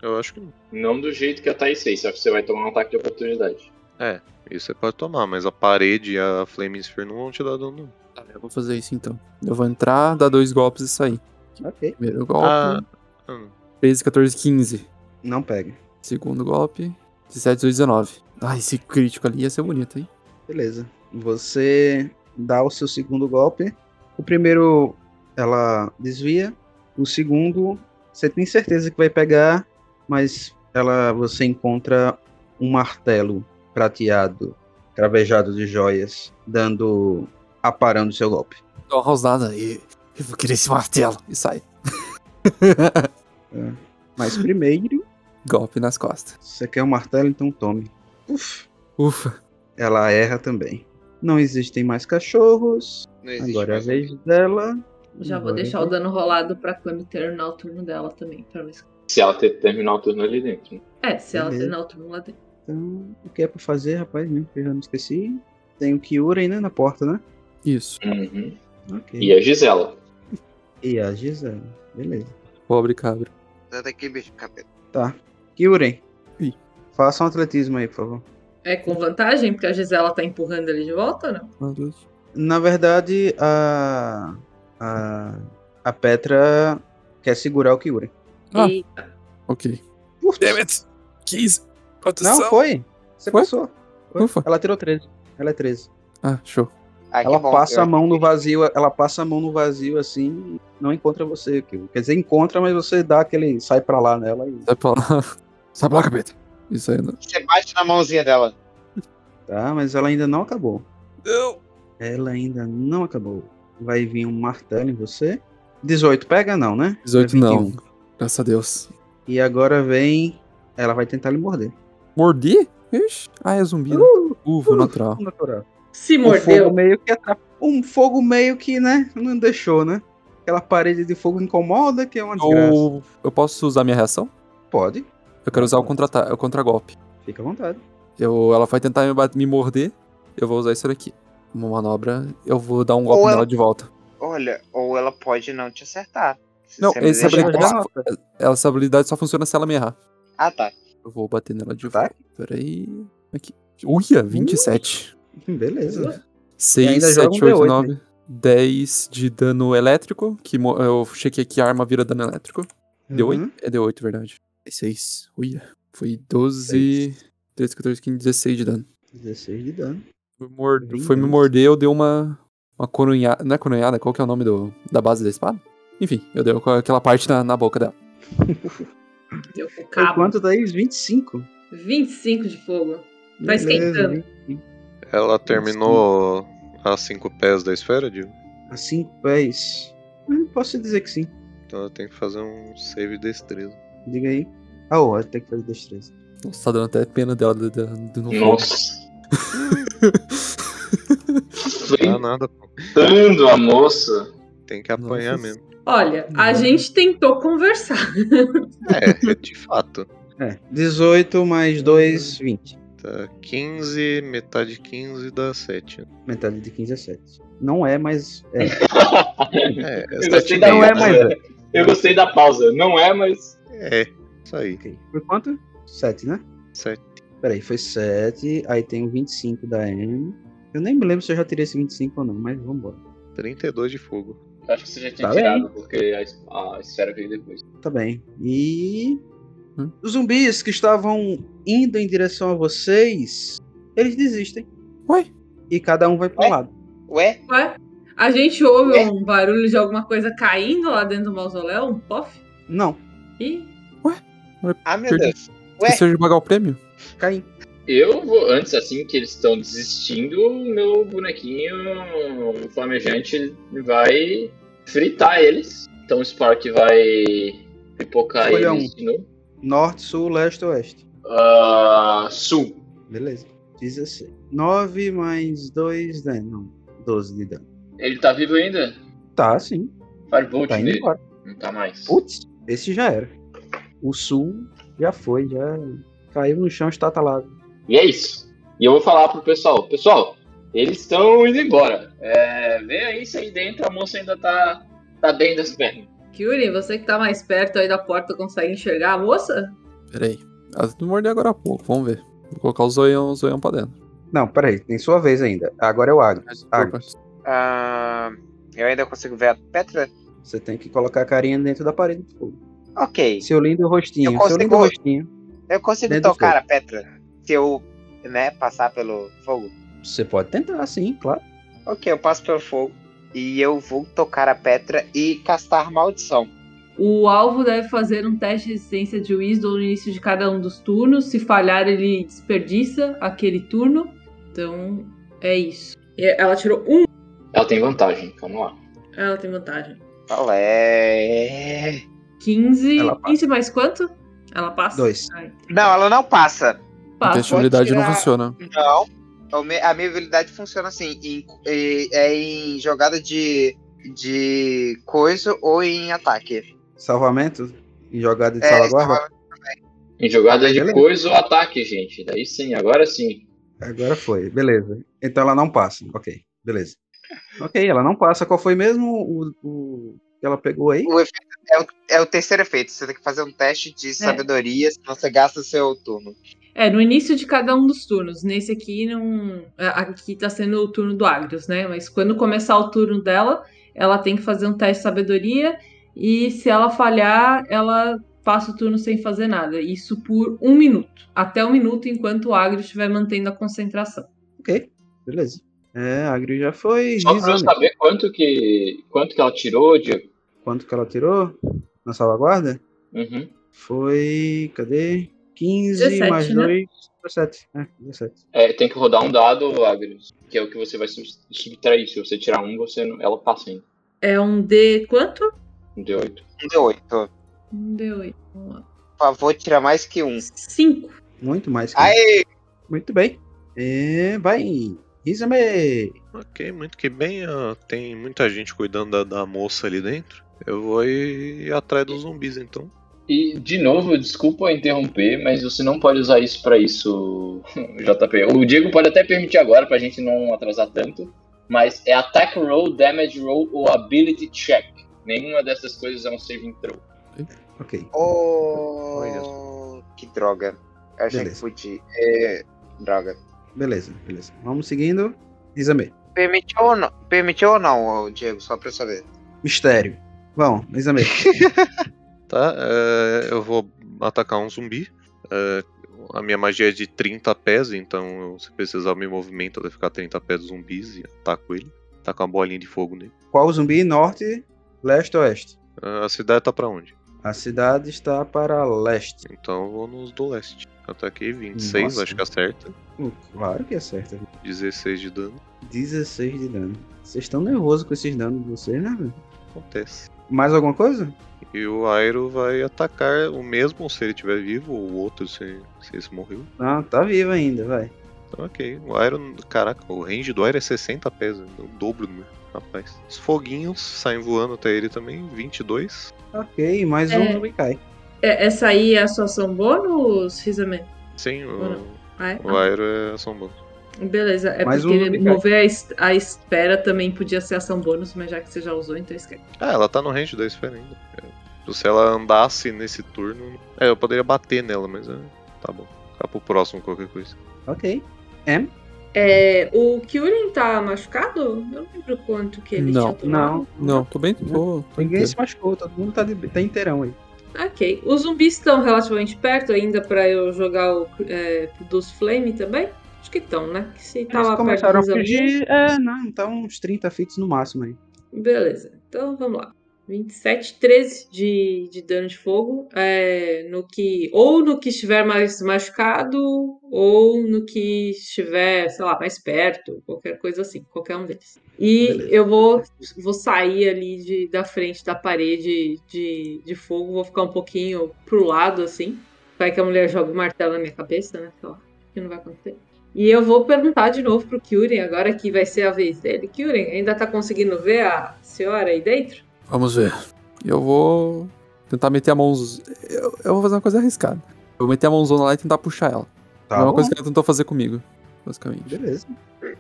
Eu acho que não. Não do jeito que a Thaís fez, só que você vai tomar um ataque de oportunidade. É, isso você pode tomar, mas a parede e a Flame Sphere não vão te dar dano, não. Tá, eu vou fazer isso então. Eu vou entrar, dar dois golpes e sair. Ok. Primeiro golpe. Ah, hum. 13, 14, 15. Não pega. Segundo golpe. 17, 18, 19. Ah, esse crítico ali ia ser bonito, hein? Beleza. Você dá o seu segundo golpe. O primeiro ela desvia. O segundo, você tem certeza que vai pegar, mas ela você encontra um martelo prateado, cravejado de joias, dando aparando o seu golpe. Dá uma e. Eu vou querer esse martelo. E sai. Mas primeiro, Golpe nas costas. você quer um martelo, então tome. Uf, Ufa. ela erra também. Não existem mais cachorros. Existe Agora é a mais vez dela. Já vou deixar eu o dano rolado pra quando terminar o turno dela também. Pra não esquecer. Se ela ter, terminar o turno ali dentro. né? É, se ela Beleza. terminar o turno lá dentro. Então, o que é pra fazer, rapaz? Mesmo que eu já não esqueci. Tem o Kyurem, né, na porta, né? Isso. Uhum. Ok. E a Gisela. E a Gisela. Beleza. Pobre cabra. Sai daqui, bicho, capeta. Tá. Kyurem. Ih. Faça um atletismo aí, por favor. É com vantagem, porque a Gisela tá empurrando ele de volta ou não? Na verdade, a. A. A Petra quer segurar o Kyurem. Ah. Eita. Ok. Putz. Damn it. 15. Não, foi. Você Foi? passou. Foi. Ufa. Ela tirou 13. Ela é 13. Ah, show. Ah, ela bom, passa a mão no vazio, ela passa a mão no vazio assim e não encontra você. Kyurem. Quer dizer, encontra, mas você dá aquele. sai pra lá nela e. Sai pra lá. Sai pra lá, capeta. Isso aí não. Você bate na mãozinha dela. Tá, mas ela ainda não acabou. Não. Ela ainda não acabou. Vai vir um martelo em você. 18 pega não, né? 18 É não. 21. Graças a Deus. E agora vem. Ela vai tentar lhe morder. Mordi? Ixi. Ah, é zumbi. né? Uh, Uva, uh, natural. natural. Se Um mordeu. fogo meio que atrap... Um fogo meio que, né? Não deixou, né? Aquela parede de fogo incomoda, que é uma desgraça. Ou eu posso usar minha reação? Pode, Eu quero usar o contra o contra-golpe. fica à vontade. Eu, ela vai tentar me, me morder. Eu vou usar isso daqui. Uma manobra. Eu vou dar um golpe Ou nela ela- de volta. Olha, ou ela pode não te acertar. Se Não, essa habilidade, só, essa habilidade só funciona se ela me errar. Ah, tá. Eu vou bater nela de Tá. volta. Peraí. Aqui. Uia, 27. Beleza. 6, ainda joga 7, um 8, D8, 9. 10 de dano elétrico. Que eu chequei que a arma vira dano elétrico. D8? Uhum. É D8, verdade. 6. Uia. Foi 12. 13, 14, 15, 16 de dano. 16 de dano. Foi, mord- foi me morder, eu dei uma. Uma coronhada. Não é coronhada? Qual que é o nome do, da base da espada? Enfim, eu dei aquela parte na, na boca dela. Deu o cabo. quanto, Thaís? 25. 25 de fogo. Tá Beleza, esquentando. 25. Ela terminou a 5 pés da esfera, Digo? A 5 pés. Posso dizer que sim. Então ela tem que fazer um save de destreza. Diga aí. Ah, ó, tem que fazer destreza. Nossa, tá dando até pena dela do, do, do no fogo. Nossa. Não dá nada, pô. Enfrentando a moça. Tem que apanhar Nossa. mesmo. Olha, a gente tentou conversar. É, é de fato. É, 18 mais 2, 20. Tá 15, metade de 15 dá 7. Metade de 15 é 7. Não é, mas é. É, é Eu 7 gostei e da Não é, mas é. Eu gostei da pausa. Não é, mas. É, isso aí. Ok. Foi quanto? 7, né? 7. Peraí, foi 7. Aí tem o 25 da M. Eu nem me lembro se eu já tirei esse 25 ou não, mas vambora. 32 de fogo. Acho que você já tinha Tá tirado, porque a, a esfera veio depois. Tá bem. E. Hum? Os zumbis que estavam indo em direção a vocês, eles desistem. Ué? E cada um vai para um Ué? lado. Ué? Ué? A gente ouve É. um barulho de alguma coisa caindo lá dentro do mausoléu? Um pof? Não, Ih, Ah, meu Perdi. Deus. Ué? Esqueceu de pagar o prêmio? Caim. Eu vou, antes assim que eles estão desistindo, o meu bonequinho flamejante vai fritar eles. Então o Spark vai pipocar Escolha eles um. de novo. Norte, sul, leste, oeste. Ah, sul. Beleza. 16. 9 mais 2, né? Não. 12 de dano. Ele tá vivo ainda? Tá, sim. Firebolt Tá indo nele. embora. Não tá mais. Putz, esse já era. O sul já foi, já caiu no chão estatalado. E é isso. E eu vou falar pro pessoal. Pessoal, eles estão indo embora. É, vê aí se aí dentro a moça ainda tá, tá bem das pernas. Kyuri, você que tá mais perto aí da porta consegue enxergar a moça? Pera aí. Ela me mordeu agora há pouco, vamos ver. Vou colocar o zoião, o zoião pra dentro. Não, peraí, tem sua vez ainda. Agora é o Agro. Agro, Ah, eu ainda consigo ver a Petra? Você tem que colocar a carinha dentro da parede do fogo. Ok. Seu lindo rostinho, Eu seu lindo consigo- rostinho. Eu consigo tocar a Petra se eu, né, passar pelo fogo? Você pode tentar, sim, claro. Ok, eu passo pelo fogo. E eu vou tocar a Petra e castar maldição. O alvo deve fazer um teste de resistência de Wisdom no início de cada um dos turnos. Se falhar, ele desperdiça aquele turno. Então, é isso. E Ela tirou um. Ela tem vantagem, calma lá. Ela tem vantagem. Qual é? 15. Ela passa. 15 mais quanto? Ela passa? Dois. Ai, Não, ela não passa. passa. A habilidade não tirar- funciona. Não. Me- A minha habilidade funciona assim. em- em- é em jogada de, de coisa ou em ataque. Salvamento e jogada de É, salvaguarda. Em jogada de Beleza. coisa ou ataque, gente. Daí sim, agora sim. Agora foi, beleza. Então ela não passa, ok, beleza. Ok, ela não passa. Qual foi mesmo o, o que ela pegou aí? O efeito é o, é o terceiro efeito. Você tem que fazer um teste de sabedoria, senão você gasta seu turno. É, no início de cada um dos turnos. Nesse aqui não. é, Aqui tá sendo o turno do Agrios, né? Mas quando começar o turno dela, ela tem que fazer um teste de sabedoria. E se ela falhar, ela passa o turno sem fazer nada. Isso por um minuto. Até um minuto enquanto o Agrios estiver mantendo a concentração. Ok, beleza. É, a Agri já foi. Só pra eu saber quanto que, quanto que ela tirou, Diego. Quanto que ela tirou na salvaguarda? Uhum. Foi. Cadê? 15 17, mais né? 2. 17. É, 17. É, tem que rodar um dado, Agrius, que é o que você vai sub- subtrair. Se você tirar um, você não, ela passa ainda. É um D. Quanto? Um D8. Um D8. Um D8. Vamos lá. Por favor, tira mais que um. 5. Muito mais que Aí, Muito bem. É, vai. Rizame. Ok, muito que bem. tem muita gente cuidando da, da moça ali dentro. Eu vou ir atrás dos zumbis então. E, de novo, desculpa interromper, mas você não pode usar isso pra isso, JP. O Diego pode até permitir agora, pra gente não atrasar tanto, mas é Attack Roll, Damage Roll ou Ability Check. Nenhuma dessas coisas é um saving throw. Ok. oh, que droga. Eu achei Beleza. que podia. É, droga. Beleza, beleza. Vamos seguindo. Rizame. Permitiu ou não? Permitiu ou não, Diego? Só pra eu saber. Mistério. Vamos, Rizame. Tá, é, eu vou atacar um zumbi. É, a minha magia é de 30 pés, então eu, se precisar eu me movimento até ficar 30 pés dos zumbis e ataco ele. Taco uma bolinha de fogo nele. Qual zumbi? Norte, leste ou oeste? É, a cidade tá pra onde? A cidade está para leste. Então eu vou nos do leste. Ataquei 26, Nossa. acho que acerta. Uh, claro que acerta. 16 de dano. 16 de dano. Vocês estão nervosos com esses danos de vocês, né? velho? Acontece. Mais alguma coisa? E o Airo vai atacar o mesmo se ele estiver vivo, ou o outro se, se esse morreu. Não, tá vivo ainda, vai. Então, ok. O Iron. Caraca, o range do Iron é 60 pés, né? o dobro do meu. Rapaz. Os foguinhos saem voando até ele também, 22. Ok, mais É. um não me cai. É- Essa aí é a sua ação bônus, Rizame? Sim, o, Ah, é? o Iron é ação bônus. Beleza, é Mais um porque mover a, es- a espera também podia ser ação bônus, mas já que você já usou, então esquece. Ah, ela tá no range da esfera ainda. É, Se ela andasse nesse turno. É, eu poderia bater nela, mas é, tá bom. Ficar pro próximo qualquer coisa. Ok. M? É, o Kyurem tá machucado? Eu não lembro quanto que ele Não. tinha tomado. Não. Não, tô bem. Tô, tô Ninguém inteiro. se machucou, todo mundo tá, de, tá inteirão aí. Ok. Os zumbis estão relativamente perto ainda pra eu jogar o é, dos Flame também? Acho que estão, né? Que se Eles tava perto começaram a dos amigos- fugir. É, não, tá uns 30 fits no máximo aí. Beleza, então vamos lá. 27, 13 de, de dano de fogo. É, no que, ou no que estiver mais machucado, ou no que estiver, sei lá, mais perto, qualquer coisa assim, qualquer um deles. E Beleza. eu vou, vou sair ali de, da frente da parede de, de fogo, vou ficar um pouquinho pro lado assim. Vai que a mulher joga o martelo na minha cabeça, né? Sei lá, que não vai acontecer. E eu vou perguntar de novo pro Kyurem, agora que vai ser a vez dele. Kyurem, ainda tá conseguindo ver a senhora aí dentro? Vamos ver. Eu vou tentar meter a mão. Eu, eu vou fazer uma coisa arriscada. Eu vou meter a mãozona lá e tentar puxar ela. Tá é uma bom. coisa que ela tentou fazer comigo, basicamente. Beleza.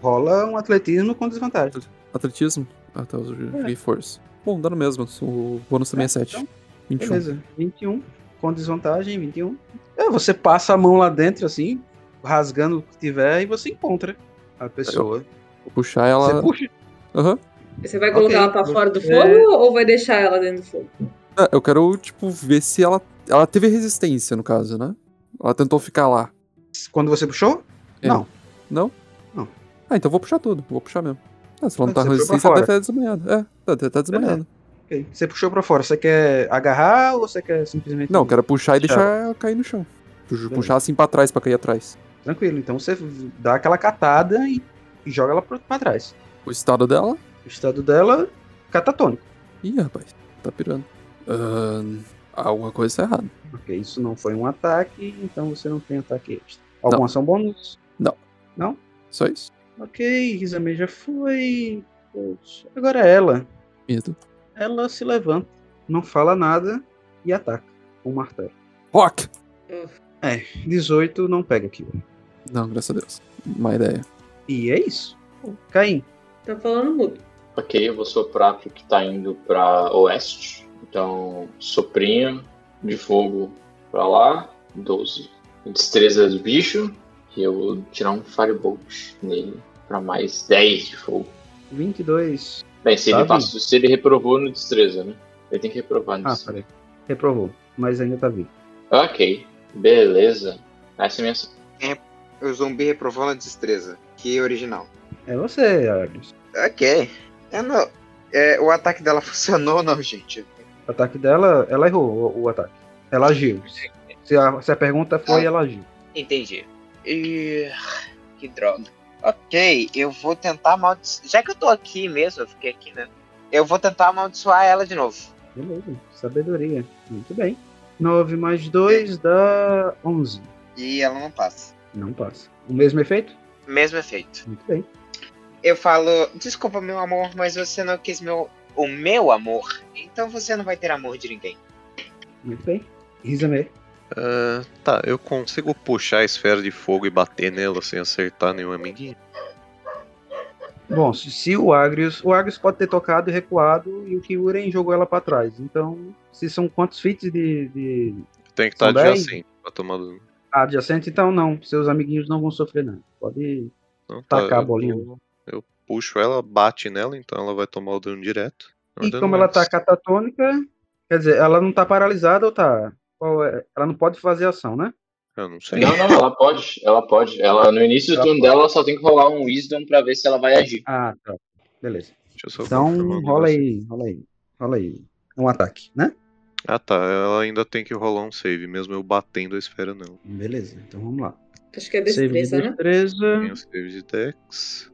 Rola um atletismo com desvantagem. Atletismo? Ah, tá, eu joguei força. Bom, dá no mesmo. O bônus também é 7. então, 21. Beleza. 21. Com desvantagem, 21. É, você passa a mão lá dentro, assim, rasgando o que tiver, e você encontra a pessoa. Vou puxar ela. Você puxa. Aham. Você vai colocar Ok, ela pra fora do fogo ou vai deixar ela dentro do fogo? Ah, eu quero, tipo, ver se ela. Ela teve resistência, no caso, né? Ela tentou ficar lá. Quando você puxou? É. Não. Não? Não. Ah, então eu vou puxar tudo. Vou puxar mesmo. Ah, se ela não tá resistência, ela deve estar desmanhada. É, tá, tá, tá desmanhada. Ok. Você puxou pra fora. Você quer agarrar ou você quer simplesmente. Não, eu quero puxar e Deixar. deixar ela cair no chão. Puxar- Puxar assim pra trás, pra cair atrás. Tranquilo. Então você dá aquela catada e, joga ela pra trás. O estado dela. O estado dela, catatônico. Ih, rapaz, tá pirando. Ahn, alguma coisa tá errada. Ok, isso não foi um ataque, então você não tem ataque extra. Alguma ação bônus? Não. Não? Só isso. Ok, Rizame já foi. Poxa, Agora é ela. Medo. Ela se levanta, não fala nada e ataca com o martelo. Rock! É, 18 não pega aqui. Não, graças a Deus. Má ideia. E é isso. Caim. Tá falando mudo. Ok, eu vou soprar pro que tá indo pra oeste. Então, soprinho de fogo pra lá. 12. Destreza do bicho. E eu vou tirar um Firebolt nele pra mais 10 de fogo. 22. Bem, se Tá ele, passou, se ele reprovou no destreza, né? Ele tem que reprovar no Ah, destreza. peraí. Reprovou, mas ainda tá vivo. Ok, beleza. Essa é a minha ação. O zumbi reprovou na destreza. Que original. É você, Agnes. Ok. Eu não... é, o ataque dela funcionou ou não, gente? O ataque dela, ela errou o, o ataque. Ela agiu. Se a, se a pergunta foi, Ah. ela agiu. Entendi. E... Que droga. Ok, eu vou tentar amaldiçoar. Já que eu tô aqui mesmo, eu fiquei aqui, né? Eu vou tentar amaldiçoar ela de novo. Beleza, sabedoria. Muito bem. 9 mais 2 dá 11. E ela não passa. Não passa. O mesmo efeito? Mesmo efeito. Muito bem. Eu falo, desculpa, meu amor, mas você não quis meu... o meu amor. Então você não vai ter amor de ninguém. Muito bem. Rizame. Ah, tá, eu consigo puxar a esfera de fogo e bater nela sem acertar nenhum amiguinho? Bom, se, se o Agrius. O Agrius pode ter tocado e recuado e o Kyuren jogou ela pra trás. Então, se são quantos feats de, de Tem que estar 10? adjacente pra tomar dano. adjacente, então não. Seus amiguinhos não vão sofrer nada. Pode Não, tá, tacar a eu bolinha. Eu puxo ela, bate nela, então ela vai tomar o dano direto. É E dano como ela tá catatônica, quer dizer, ela não tá paralisada ou tá? Qual é? Ela não pode fazer ação, né? Eu não sei. Não, não, ela pode, ela pode. Ela, no início do turno dela, ela só tem que rolar um Wisdom pra ver se ela vai agir. Ah, tá. Beleza. Deixa eu só Então, rola aí, rola aí. Rola aí. Um ataque, né? Ah tá, ela ainda tem que rolar um save, mesmo eu batendo a esfera não. Beleza, então vamos lá. Acho que é Save de destreza, né? destreza. Tem o save de Dex,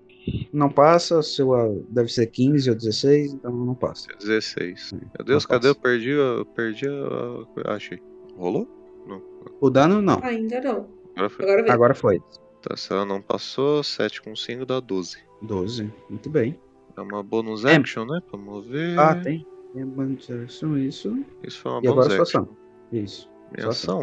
Não passa, seu ah, deve ser 15 ou 16, então não passa. é 16. Meu Deus, não cadê? Eu passa. perdi, a- eu perdi a. Achei. Rolou? Não. O dano não. Ainda não. Agora foi. Agora. Agora foi. Tá, se ela não passou, 7 com 5 dá 12. 12. Muito bem. É uma bonus É. action, né? Pra mover. Ah, tem. Tem a bonus action, isso. Isso foi uma E agora bonus sua action. ação. Isso. Minha ação.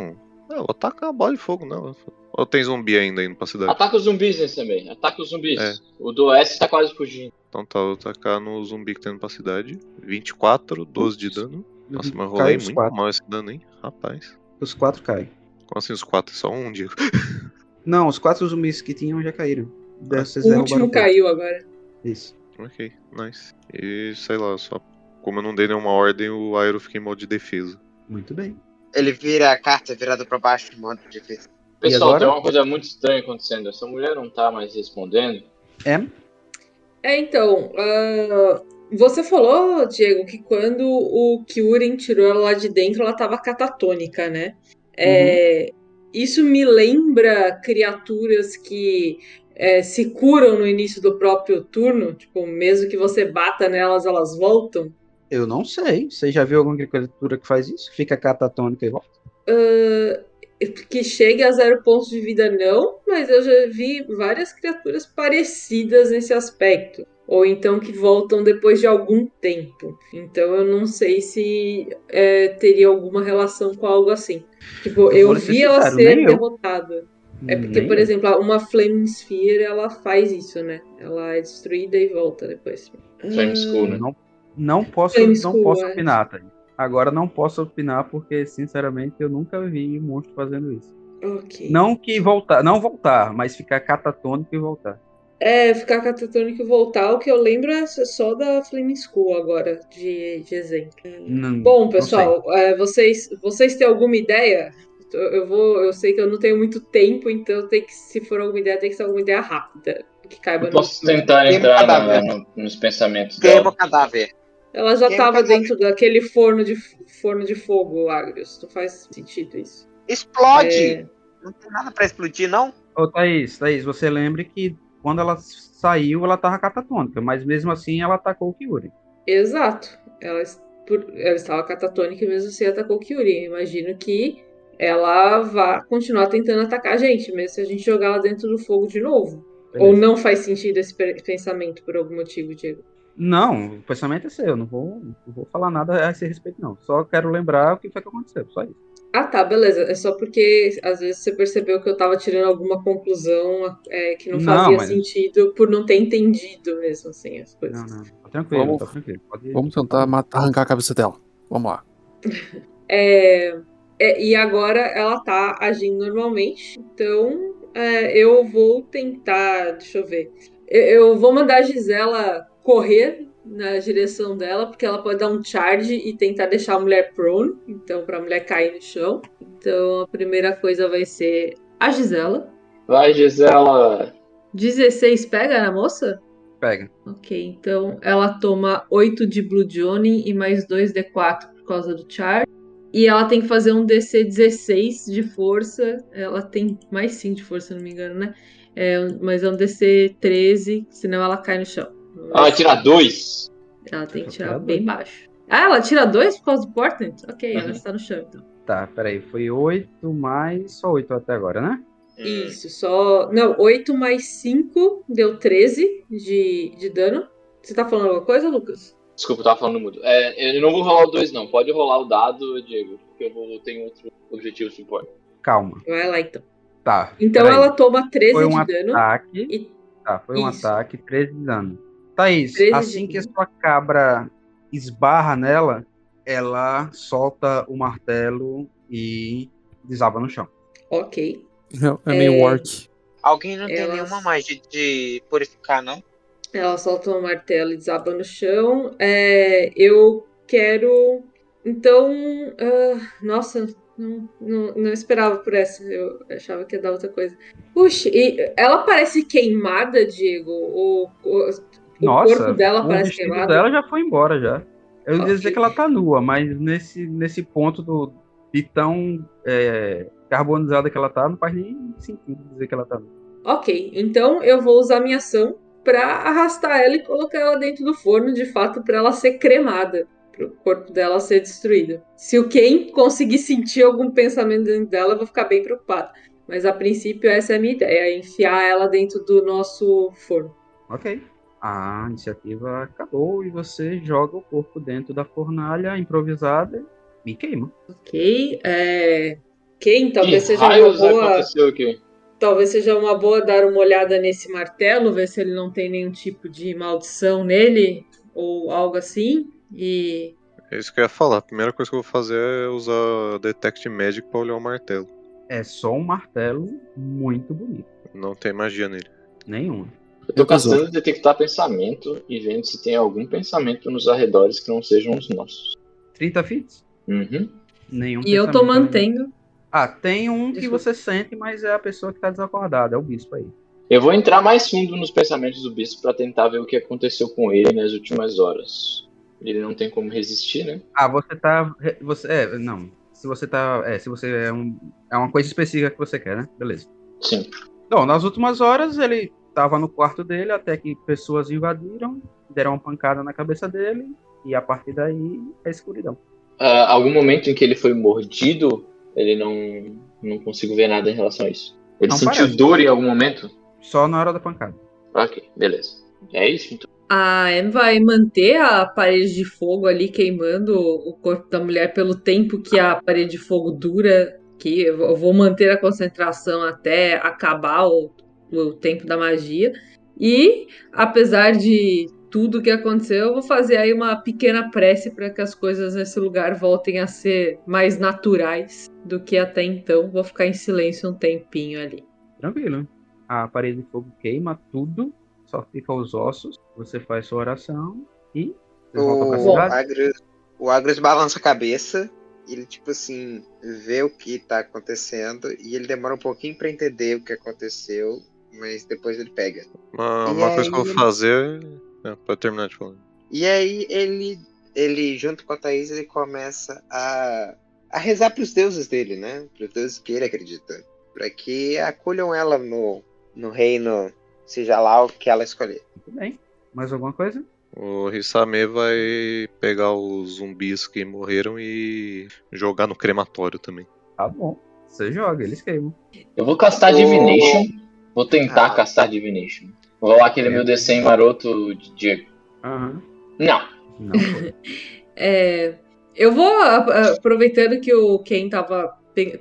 É, eu vou atacar a bola de fogo nela. Ou tem zumbi ainda indo pra cidade? Ataca os zumbis nesse também. Ataca os zumbis. É. O do Oeste tá quase fugindo. Então tá, eu vou atacar no zumbi que tá indo pra cidade. 24, 12 de dano. Nossa, mas Cai rolei os muito quatro. mal esse dano, hein? Rapaz. Os quatro caem. Como assim os 4? Só um, Diego. Não, os quatro zumbis que tinham já caíram. O último caiu agora. Isso. ok, nice. E sei lá, só. Como eu não dei nenhuma ordem, o Aero fica em modo de defesa. Muito bem. Ele vira a carta virada pra baixo, modo de defesa. Pessoal, agora? tem uma coisa muito estranha acontecendo. Essa mulher não tá mais respondendo. É? É, então, ah, você falou, Diego, que quando o Kyurem tirou ela lá de dentro, ela tava catatônica, né? É, Isso me lembra criaturas que é, se curam no início do próprio turno, tipo, mesmo que você bata nelas, elas voltam. Eu não sei. Você já viu alguma criatura que faz isso? Fica catatônica e volta? Ah, que chegue a zero pontos de vida, não, mas eu já vi várias criaturas parecidas nesse aspecto. Ou então que voltam depois de algum tempo. Então eu não sei se é, teria alguma relação com algo assim. Tipo, Eu eu, vi ela ser derrotada. É porque, Nem por eu. exemplo, uma Flame Sphere, ela faz isso, né? Ela é destruída e volta depois. Flame School, né? Não, não posso, Flame não School, posso é. opinar, tá? Agora não posso opinar porque, sinceramente, eu nunca vi um monstro fazendo isso. Ok. Não que voltar, não voltar, mas ficar catatônico e voltar. É, ficar catatônico e voltar, o que eu lembro é só da Flame School agora, de, de exemplo. Não- Bom, não pessoal, é, vocês, vocês têm alguma ideia? Eu- vou, eu sei que eu não tenho muito tempo, então tem que, se for alguma ideia, tem que ser alguma ideia rápida, que caiba Eu no. posso tentar Queima entrar na- no- nos pensamentos Queima dela. o cadáver. Ela já Queima tava cadáver. dentro daquele forno de forno de fogo, Agrius. Não faz sentido isso. Explode! É, Não tem nada pra explodir, não? Ô, Thaís, Thaís, você lembre que quando ela saiu, ela tava catatônica, mas mesmo assim ela atacou o Kyuri. exato. Ela, ela estava catatônica e mesmo assim atacou o Kyuri. Eu imagino que ela vá continuar tentando atacar a gente, mesmo se a gente jogar ela dentro do fogo de novo. Ou não faz sentido esse pe- pensamento por algum motivo, Diego? Não, o pensamento é seu, eu não vou, não vou falar nada a esse respeito, não. Só quero lembrar o que foi que aconteceu, só isso. Ah, tá, beleza. É só porque às vezes você percebeu que eu tava tirando alguma conclusão é, que não Não, fazia mas- sentido por não ter entendido mesmo, assim, as coisas. Não, não, tá tranquilo, Vamos- tá tranquilo. Pode... Vamos tentar matar, arrancar a cabeça dela. Vamos lá. É, é, e agora ela tá agindo normalmente, então é, eu vou tentar. Deixa eu ver. Eu, eu vou mandar a Gisela correr na direção dela, porque ela pode dar um charge e tentar deixar a mulher prone, então pra mulher cair no chão. Então a primeira coisa vai ser a Gisela. Vai, Gisela. 16 pega na moça? Pega. Ok, então ela toma 8 de Blue Johnny e mais 2 D4 por causa do Char. E ela tem que fazer um DC 16 de força. Ela tem mais 5 de força, se não me engano, né? É, mas é um DC 13, senão ela cai no chão. Ah, vai tirar dois. Ela tem que Tirar dois. bem baixo. Ah, ela tira 2 por causa do Portent? Ok, ela Uhum. está no chão então. Tá, peraí, foi 8 mais só 8 até agora, né? Isso, só. Não, 8 mais 5 deu 13 de, de dano. Você tá falando alguma coisa, Lucas? Desculpa, eu tava falando mudo. É, eu não vou rolar o dois, não. Pode rolar o dado, Diego, porque eu, vou, eu tenho outro objetivo de suporte. Calma. Vai lá então. Tá. Então ela toma 13 foi um de dano. ataque. E Tá, foi um Isso. ataque, 13 de dano. Thaís, 13 de assim que a sua cabra esbarra nela, ela solta o martelo e desaba no chão. Ok. É, é meio É. orc. Alguém não tem Elas- nenhuma magia de purificar, não? Ela solta um martelo e desaba no chão. É, eu quero. Então. ah, nossa, não, não, não esperava por essa. Eu achava que ia dar outra coisa. Puxa, e ela parece queimada, Diego? O, o, o Nossa, corpo dela o parece queimado? dela já foi embora já. Eu ia dizer que ela tá nua, mas nesse, nesse ponto do, de tão é, carbonizada que ela tá, não faz nem sentido dizer que ela tá nua. Ok, então eu vou usar minha ação pra arrastar ela e colocar ela dentro do forno, de fato, pra ela ser cremada, pro corpo dela ser destruído. Se o Ken conseguir sentir algum pensamento dentro dela, eu vou ficar bem preocupada. Mas a princípio essa é a minha ideia, enfiar ela dentro do nosso forno. Ok. A iniciativa acabou e você joga o corpo dentro da fornalha improvisada e queima. Ok. É... Quem talvez que seja uma boa. aconteceu aqui? Talvez seja uma boa dar uma olhada nesse martelo, ver se ele não tem nenhum tipo de maldição nele ou algo assim. E É isso que eu ia falar. A primeira coisa que eu vou fazer é usar Detect Magic pra olhar o martelo. É só um martelo muito bonito. Não tem magia nele. Nenhuma. Eu tô casou. caçando detectar pensamento e vendo se tem algum pensamento nos arredores que não sejam os nossos. 30 fits? Uhum. Nenhum E eu tô ainda. mantendo. Ah, tem um que você sente, mas é a pessoa que tá desacordada, é o bispo aí. Eu vou entrar mais fundo nos pensamentos do bispo pra tentar ver o que aconteceu com ele nas últimas horas. Ele não tem como resistir, né? Ah, você tá. Você, é, não. Se você tá. É, se você é um. É uma coisa específica que você quer, né? Beleza. Sim. Bom, nas últimas horas ele tava no quarto dele até que pessoas invadiram, deram uma pancada na cabeça dele e a partir daí é escuridão. Ah, algum momento em que ele foi mordido, ele não, não consigo ver nada em relação a isso. Ele Não sentiu parece. dor em algum momento? Só na hora da pancada. Ok, beleza. É isso então. A Em vai manter a parede de fogo ali queimando o corpo da mulher pelo tempo que a parede de fogo dura. Que eu vou manter a concentração até acabar o, o tempo da magia. E, apesar de tudo que aconteceu, eu vou fazer aí uma pequena prece para que as coisas nesse lugar voltem a ser mais naturais do que até então. Vou ficar em silêncio um tempinho ali. Tranquilo. A parede de fogo queima tudo, só fica os ossos. Você faz sua oração e O. Agros, o Agros balança a cabeça. e Ele, tipo assim, vê o que tá acontecendo. E ele demora um pouquinho pra entender o que aconteceu. Mas depois ele pega. Uma, uma coisa que eu aí- vou fazer. É, pra terminar de falar. E aí ele, ele junto com a Thaís, ele começa a, a rezar pros deuses dele, né? Pros deuses que ele acredita. Pra que acolham ela no, no reino, seja lá o que ela escolher. Muito bem. Mais alguma coisa? O Hisame vai pegar os zumbis que morreram e jogar no crematório também. Tá bom. Você joga, eles queimam. Eu vou castar Oh. Divination. Vou tentar Ah. castar Divination. Vou rolar aquele meu D100 maroto de Diego. Aham. Não. Não. É, eu vou, a- a- aproveitando que o Ken tava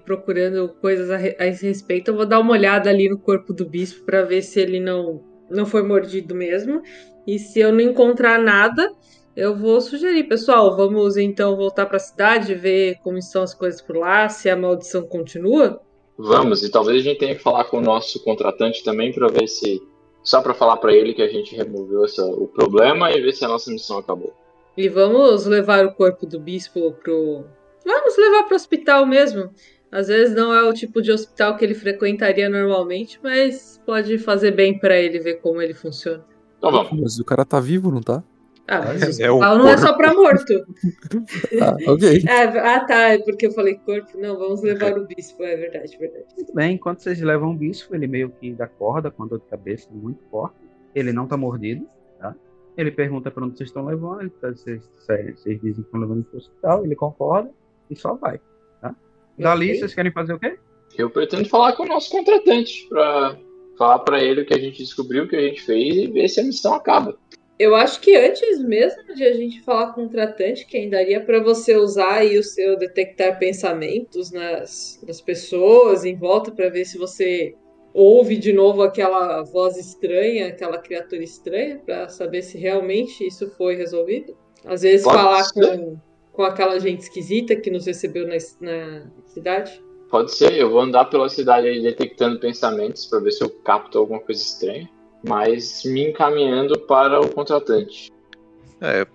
procurando coisas a, a esse respeito, eu vou dar uma olhada ali no corpo do bispo pra ver se ele não, não foi mordido mesmo. E se eu não encontrar nada, eu vou sugerir, pessoal, vamos então voltar pra cidade, ver como estão as coisas por lá, se a maldição continua. Vamos, e talvez a gente tenha que falar com o nosso contratante também pra ver se. Só pra falar pra ele que a gente removeu essa, o problema e ver se a nossa missão acabou. E vamos levar o corpo do bispo pro. Vamos levar pro hospital mesmo. Às vezes não é o tipo de hospital que ele frequentaria normalmente, mas pode fazer bem pra ele ver como ele funciona. Então vamos. Mas o cara tá vivo, não tá? Ah, mas É o o hospital não é só corpo. pra morto. Ah, ok. É, ah, tá. É porque eu falei corpo. Não, vamos levar o bispo. É verdade, verdade. Muito bem, enquanto vocês levam o bispo, ele meio que dá corda com a dor de cabeça muito forte. Ele não tá mordido, tá? Ele pergunta pra onde vocês estão levando, ele tá- vocês, vocês dizem que estão levando pro hospital, ele concorda e só vai, tá? Dali, vocês querem fazer o quê? Eu pretendo falar com o nosso contratante pra falar pra ele o que a gente descobriu, o que a gente fez e ver se a missão acaba. Eu acho que antes mesmo de a gente falar com o tratante, quem daria para você usar aí o seu detectar pensamentos nas, nas pessoas em volta para ver se você ouve de novo aquela voz estranha, aquela criatura estranha, para saber se realmente isso foi resolvido. Às vezes Pode falar ser. com, com aquela gente esquisita que nos recebeu na, na cidade. Pode ser, eu vou andar pela cidade aí detectando pensamentos pra ver se eu capto alguma coisa estranha, mas me encaminhando para o contratante. É,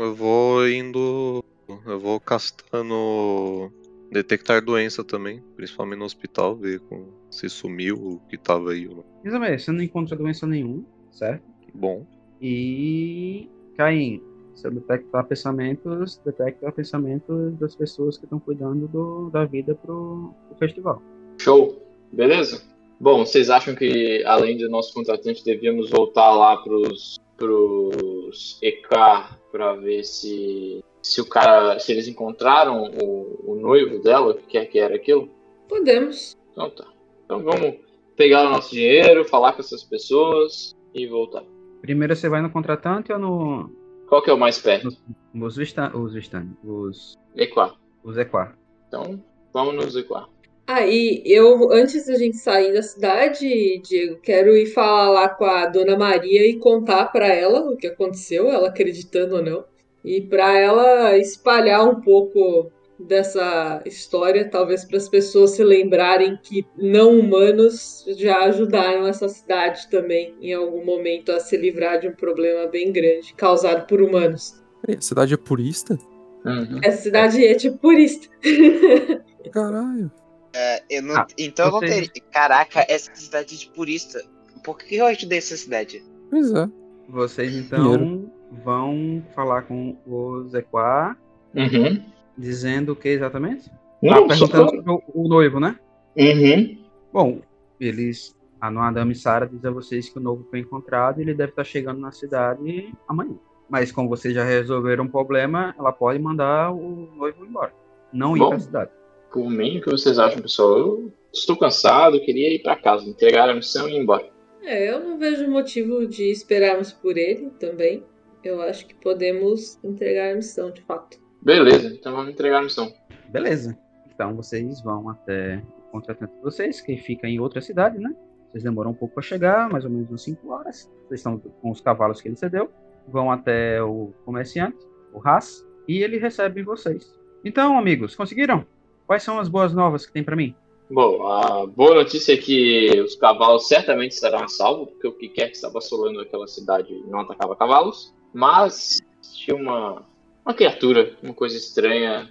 eu vou indo. Eu vou castando detectar doença também, principalmente no hospital, ver com- se sumiu o que tava aí. Isabel, você não encontra doença nenhuma, certo? Bom, E Caim, seu detectar pensamentos, detecta pensamentos das pessoas que estão cuidando do- da vida pro, pro festival. Show, beleza? Bom, vocês acham que além do nosso contratante devíamos voltar lá pros, pros EK pra ver se, se o cara, se eles encontraram o, o noivo dela, o que quer que era aquilo? Podemos. Então tá. Então vamos pegar o nosso dinheiro, falar com essas pessoas e voltar. Primeiro você vai no contratante ou no. Qual que é o mais perto? Os Vistan. Os Vistan. Os. Equar. Os Equar. Então, vamos nos Equar. Aí, eu, antes da gente sair da cidade, Diego, quero ir falar lá com a Dona Maria e contar pra ela o que aconteceu, ela acreditando ou não. E pra ela espalhar um pouco dessa história, talvez para as pessoas se lembrarem que não humanos já ajudaram essa cidade também em algum momento a se livrar de um problema bem grande causado por humanos. Peraí, a cidade é purista? Uhum. Essa cidade é tipo purista. Caralho. É, eu não, Ah, então eu não teria. Caraca, essa cidade de purista. Por que eu ajudei essa cidade? Pois é. Vocês então vão falar com os Equar, Uhum. dizendo o que exatamente? Não, ah, perguntando sobre o, o noivo, né? Uhum. Bom, eles. A Noadama e Sara diz a vocês que o noivo foi encontrado e ele deve estar chegando na cidade amanhã. Mas como vocês já resolveram o problema, ela pode mandar o noivo embora. Não ir Bom. pra cidade. Por mim, o que vocês acham, pessoal? Eu estou cansado, queria ir pra casa, entregar a missão e ir embora. É, eu não vejo motivo de esperarmos por ele também. Eu acho que podemos entregar a missão, de fato. Beleza, então vamos entregar a missão. Beleza. Então vocês vão até o contratante de vocês, que fica em outra cidade, né? Vocês demoram um pouco para chegar, mais ou menos umas 5 horas. Vocês estão com os cavalos que ele cedeu. Vão até o comerciante, o Haas, e ele recebe vocês. Então, amigos, conseguiram? Quais são as boas novas que tem para mim? Bom, a boa notícia é que os cavalos certamente estarão a salvo, porque o que quer que estava assolando aquela cidade não atacava cavalos. Mas tinha uma, uma criatura, uma coisa estranha,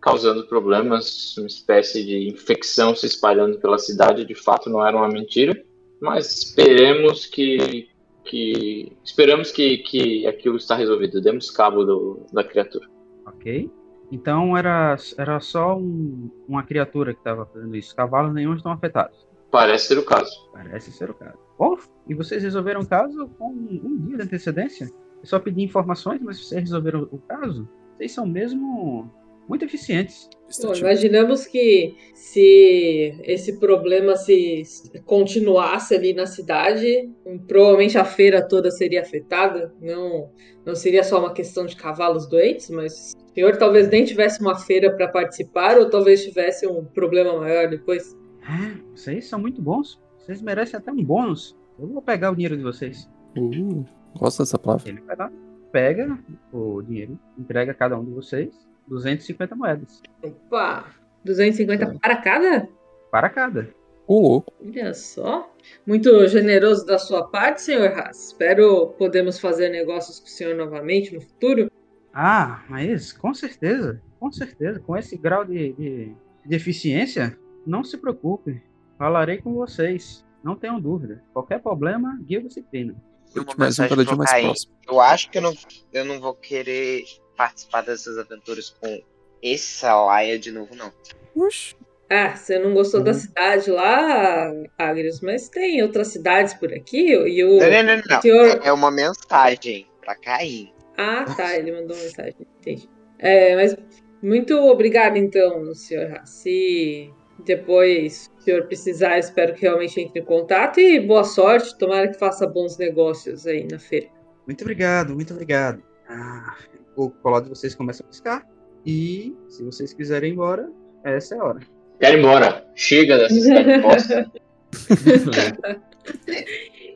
causando problemas, uma espécie de infecção se espalhando pela cidade. De fato, não era uma mentira. Mas esperemos que. que esperamos que, que aquilo está resolvido. Demos cabo do, da criatura. Ok. Então era, era só um- uma criatura que estava fazendo isso. Cavalos nenhum estão afetados. Parece ser o caso. Parece ser o caso. Bom, e vocês resolveram o caso com um dia de antecedência? Eu só pedi informações, mas vocês resolveram o caso? Vocês são mesmo muito eficientes. Bom, imaginamos que se esse problema se continuasse ali na cidade, provavelmente a feira toda seria afetada. Não, não seria só uma questão de cavalos doentes, mas o senhor talvez nem tivesse uma feira para participar, ou talvez tivesse um problema maior depois. Ah, vocês são muito bons. Vocês merecem até um bônus. Eu vou pegar o dinheiro de vocês. Uh, gosto dessa palavra. Ele vai lá, pega o dinheiro, entrega a cada um de vocês 250 moedas. Opa! 250 para cada? Para cada. Ô, louco. Olha só. Muito generoso da sua parte, senhor Haas. Espero podemos fazer negócios com o senhor novamente no futuro. Ah, mas com certeza, com certeza. Com esse grau de, de, de eficiência, não se preocupe. Falarei com vocês. Não tenham dúvida. Qualquer problema, guia disciplina. Mais um pro mais próximo. Eu acho que eu não, eu não vou querer participar dessas aventuras com esse Laia de novo, não. Oxi. Ah, você não gostou da Uhum. cidade lá, Agrius, mas tem outras cidades por aqui e o Não, não, não, não. senhor... É uma mensagem pra Caim. Ah, tá, ele mandou uma mensagem, entendi. É, mas muito obrigado então, senhor. Se depois o senhor precisar, espero que realmente entre em contato e boa sorte, tomara que faça bons negócios aí na feira. Muito obrigado, muito obrigado. Ah, o colar de vocês começa a piscar. E se vocês quiserem ir embora, essa é a hora. Quero ir embora. Chega dessa cidade bosta.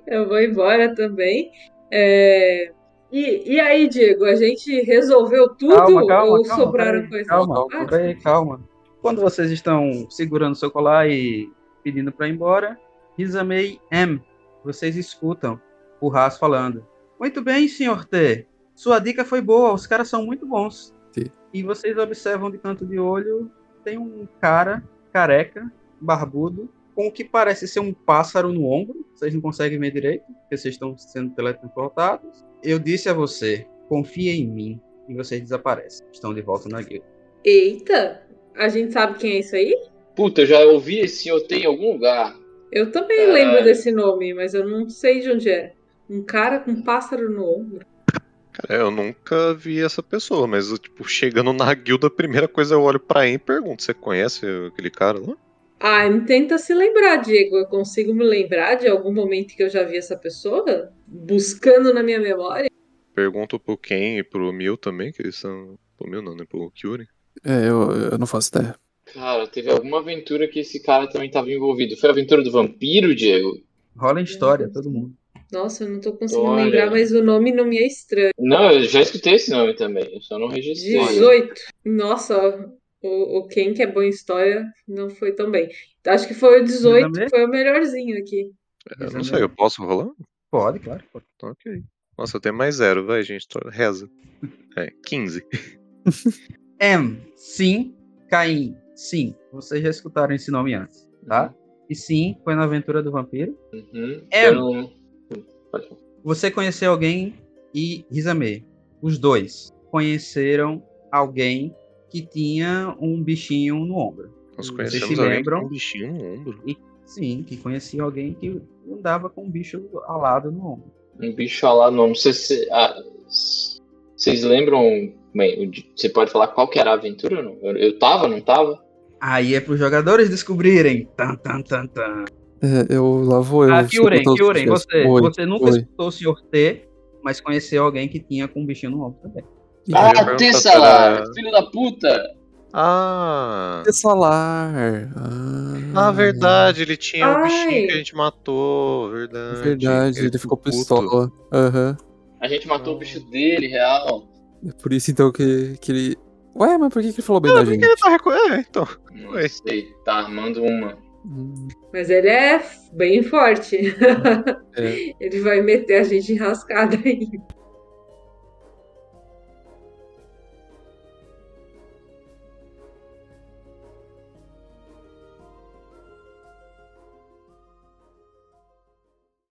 Eu vou embora também. É, E, e aí, Diego, a gente resolveu tudo Calma, calma, ou calma, sobraram peraí, coisas? calma, peraí, calma. Quando vocês estão segurando seu colar e pedindo para ir embora, Rizamei M, vocês escutam o Haas falando. Muito bem, senhor T. Sua dica foi boa, os caras são muito bons. Sim. E vocês observam de canto de olho, tem um cara careca, barbudo, com o que parece ser um pássaro no ombro. Vocês não conseguem ver direito, porque vocês estão sendo teletransportados. Eu disse a você, confia em mim, e vocês desaparecem. Estão de volta na guilda. Eita, a gente sabe quem é isso aí? Puta, eu já ouvi esse OT em algum lugar. Eu também Caralho. lembro desse nome, mas eu não sei de onde é. Um cara com um pássaro no ombro. Cara, eu nunca vi essa pessoa, mas tipo, chegando na guilda, a primeira coisa eu olho pra ele e pergunto: você conhece aquele cara lá? Ah, tenta se lembrar, Diego. Eu consigo me lembrar de algum momento que eu já vi essa pessoa? Buscando na minha memória? Pergunto pro Ken e pro Mil também, que eles são. Pro Mil não, né? Pro Kyuri. É, eu, eu não faço ideia. Cara, teve alguma aventura que esse cara também tava envolvido. Foi a aventura do vampiro, Diego? Rola em história, todo mundo. Nossa, eu não tô conseguindo Olha. lembrar, mas o nome não me é estranho. Não, eu já escutei esse nome também. Eu só não registrei. 18. Nossa, o, o Ken, que é bom em história, não foi tão bem. Acho que foi o 18, Exame? foi o melhorzinho aqui. É, Eu não sei, eu posso rolar? Pode, claro. Pode. Ok. Nossa, eu tenho mais zero, vai, gente. Reza. É, 15. M, sim. Caim, sim. Vocês já escutaram esse nome antes, tá? E sim, foi na aventura do vampiro. Uhum. É. Você conheceu alguém e Rizame, os dois, conheceram alguém que tinha um bichinho no ombro. Nós Vocês conhecemos se alguém que lembram? um bichinho no ombro. E, sim, que conhecia alguém que andava com um bicho alado no ombro. Um bicho lá no nome. Vocês, ah, s- vocês lembram? Bem, você pode falar qual que era a aventura não? Eu, eu tava, não tava? Aí é pros jogadores descobrirem. Tan, tan, tan, tan. É, eu lá vou eu. Ah, Kyuren, Kyuren, você, Oi, você nunca oi. escutou o Sr. T, mas conheceu alguém que tinha com um bichinho no ombro também. Ah, Tessalar! pra- Filho da puta! Ah! Salar. Ah, Ah, verdade, ele tinha Ai. bichinho que a gente matou, verdade. Verdade, ele ficou puto. pistola. Aham. A gente matou o bicho dele, real. É por isso então que, que ele. Ué, mas por que, que ele falou bem Ah, da por que gente? ele tá recu... É, então. Não sei, tá armando uma. Mas ele é bem forte. é. Ele vai meter a gente enrascada aí.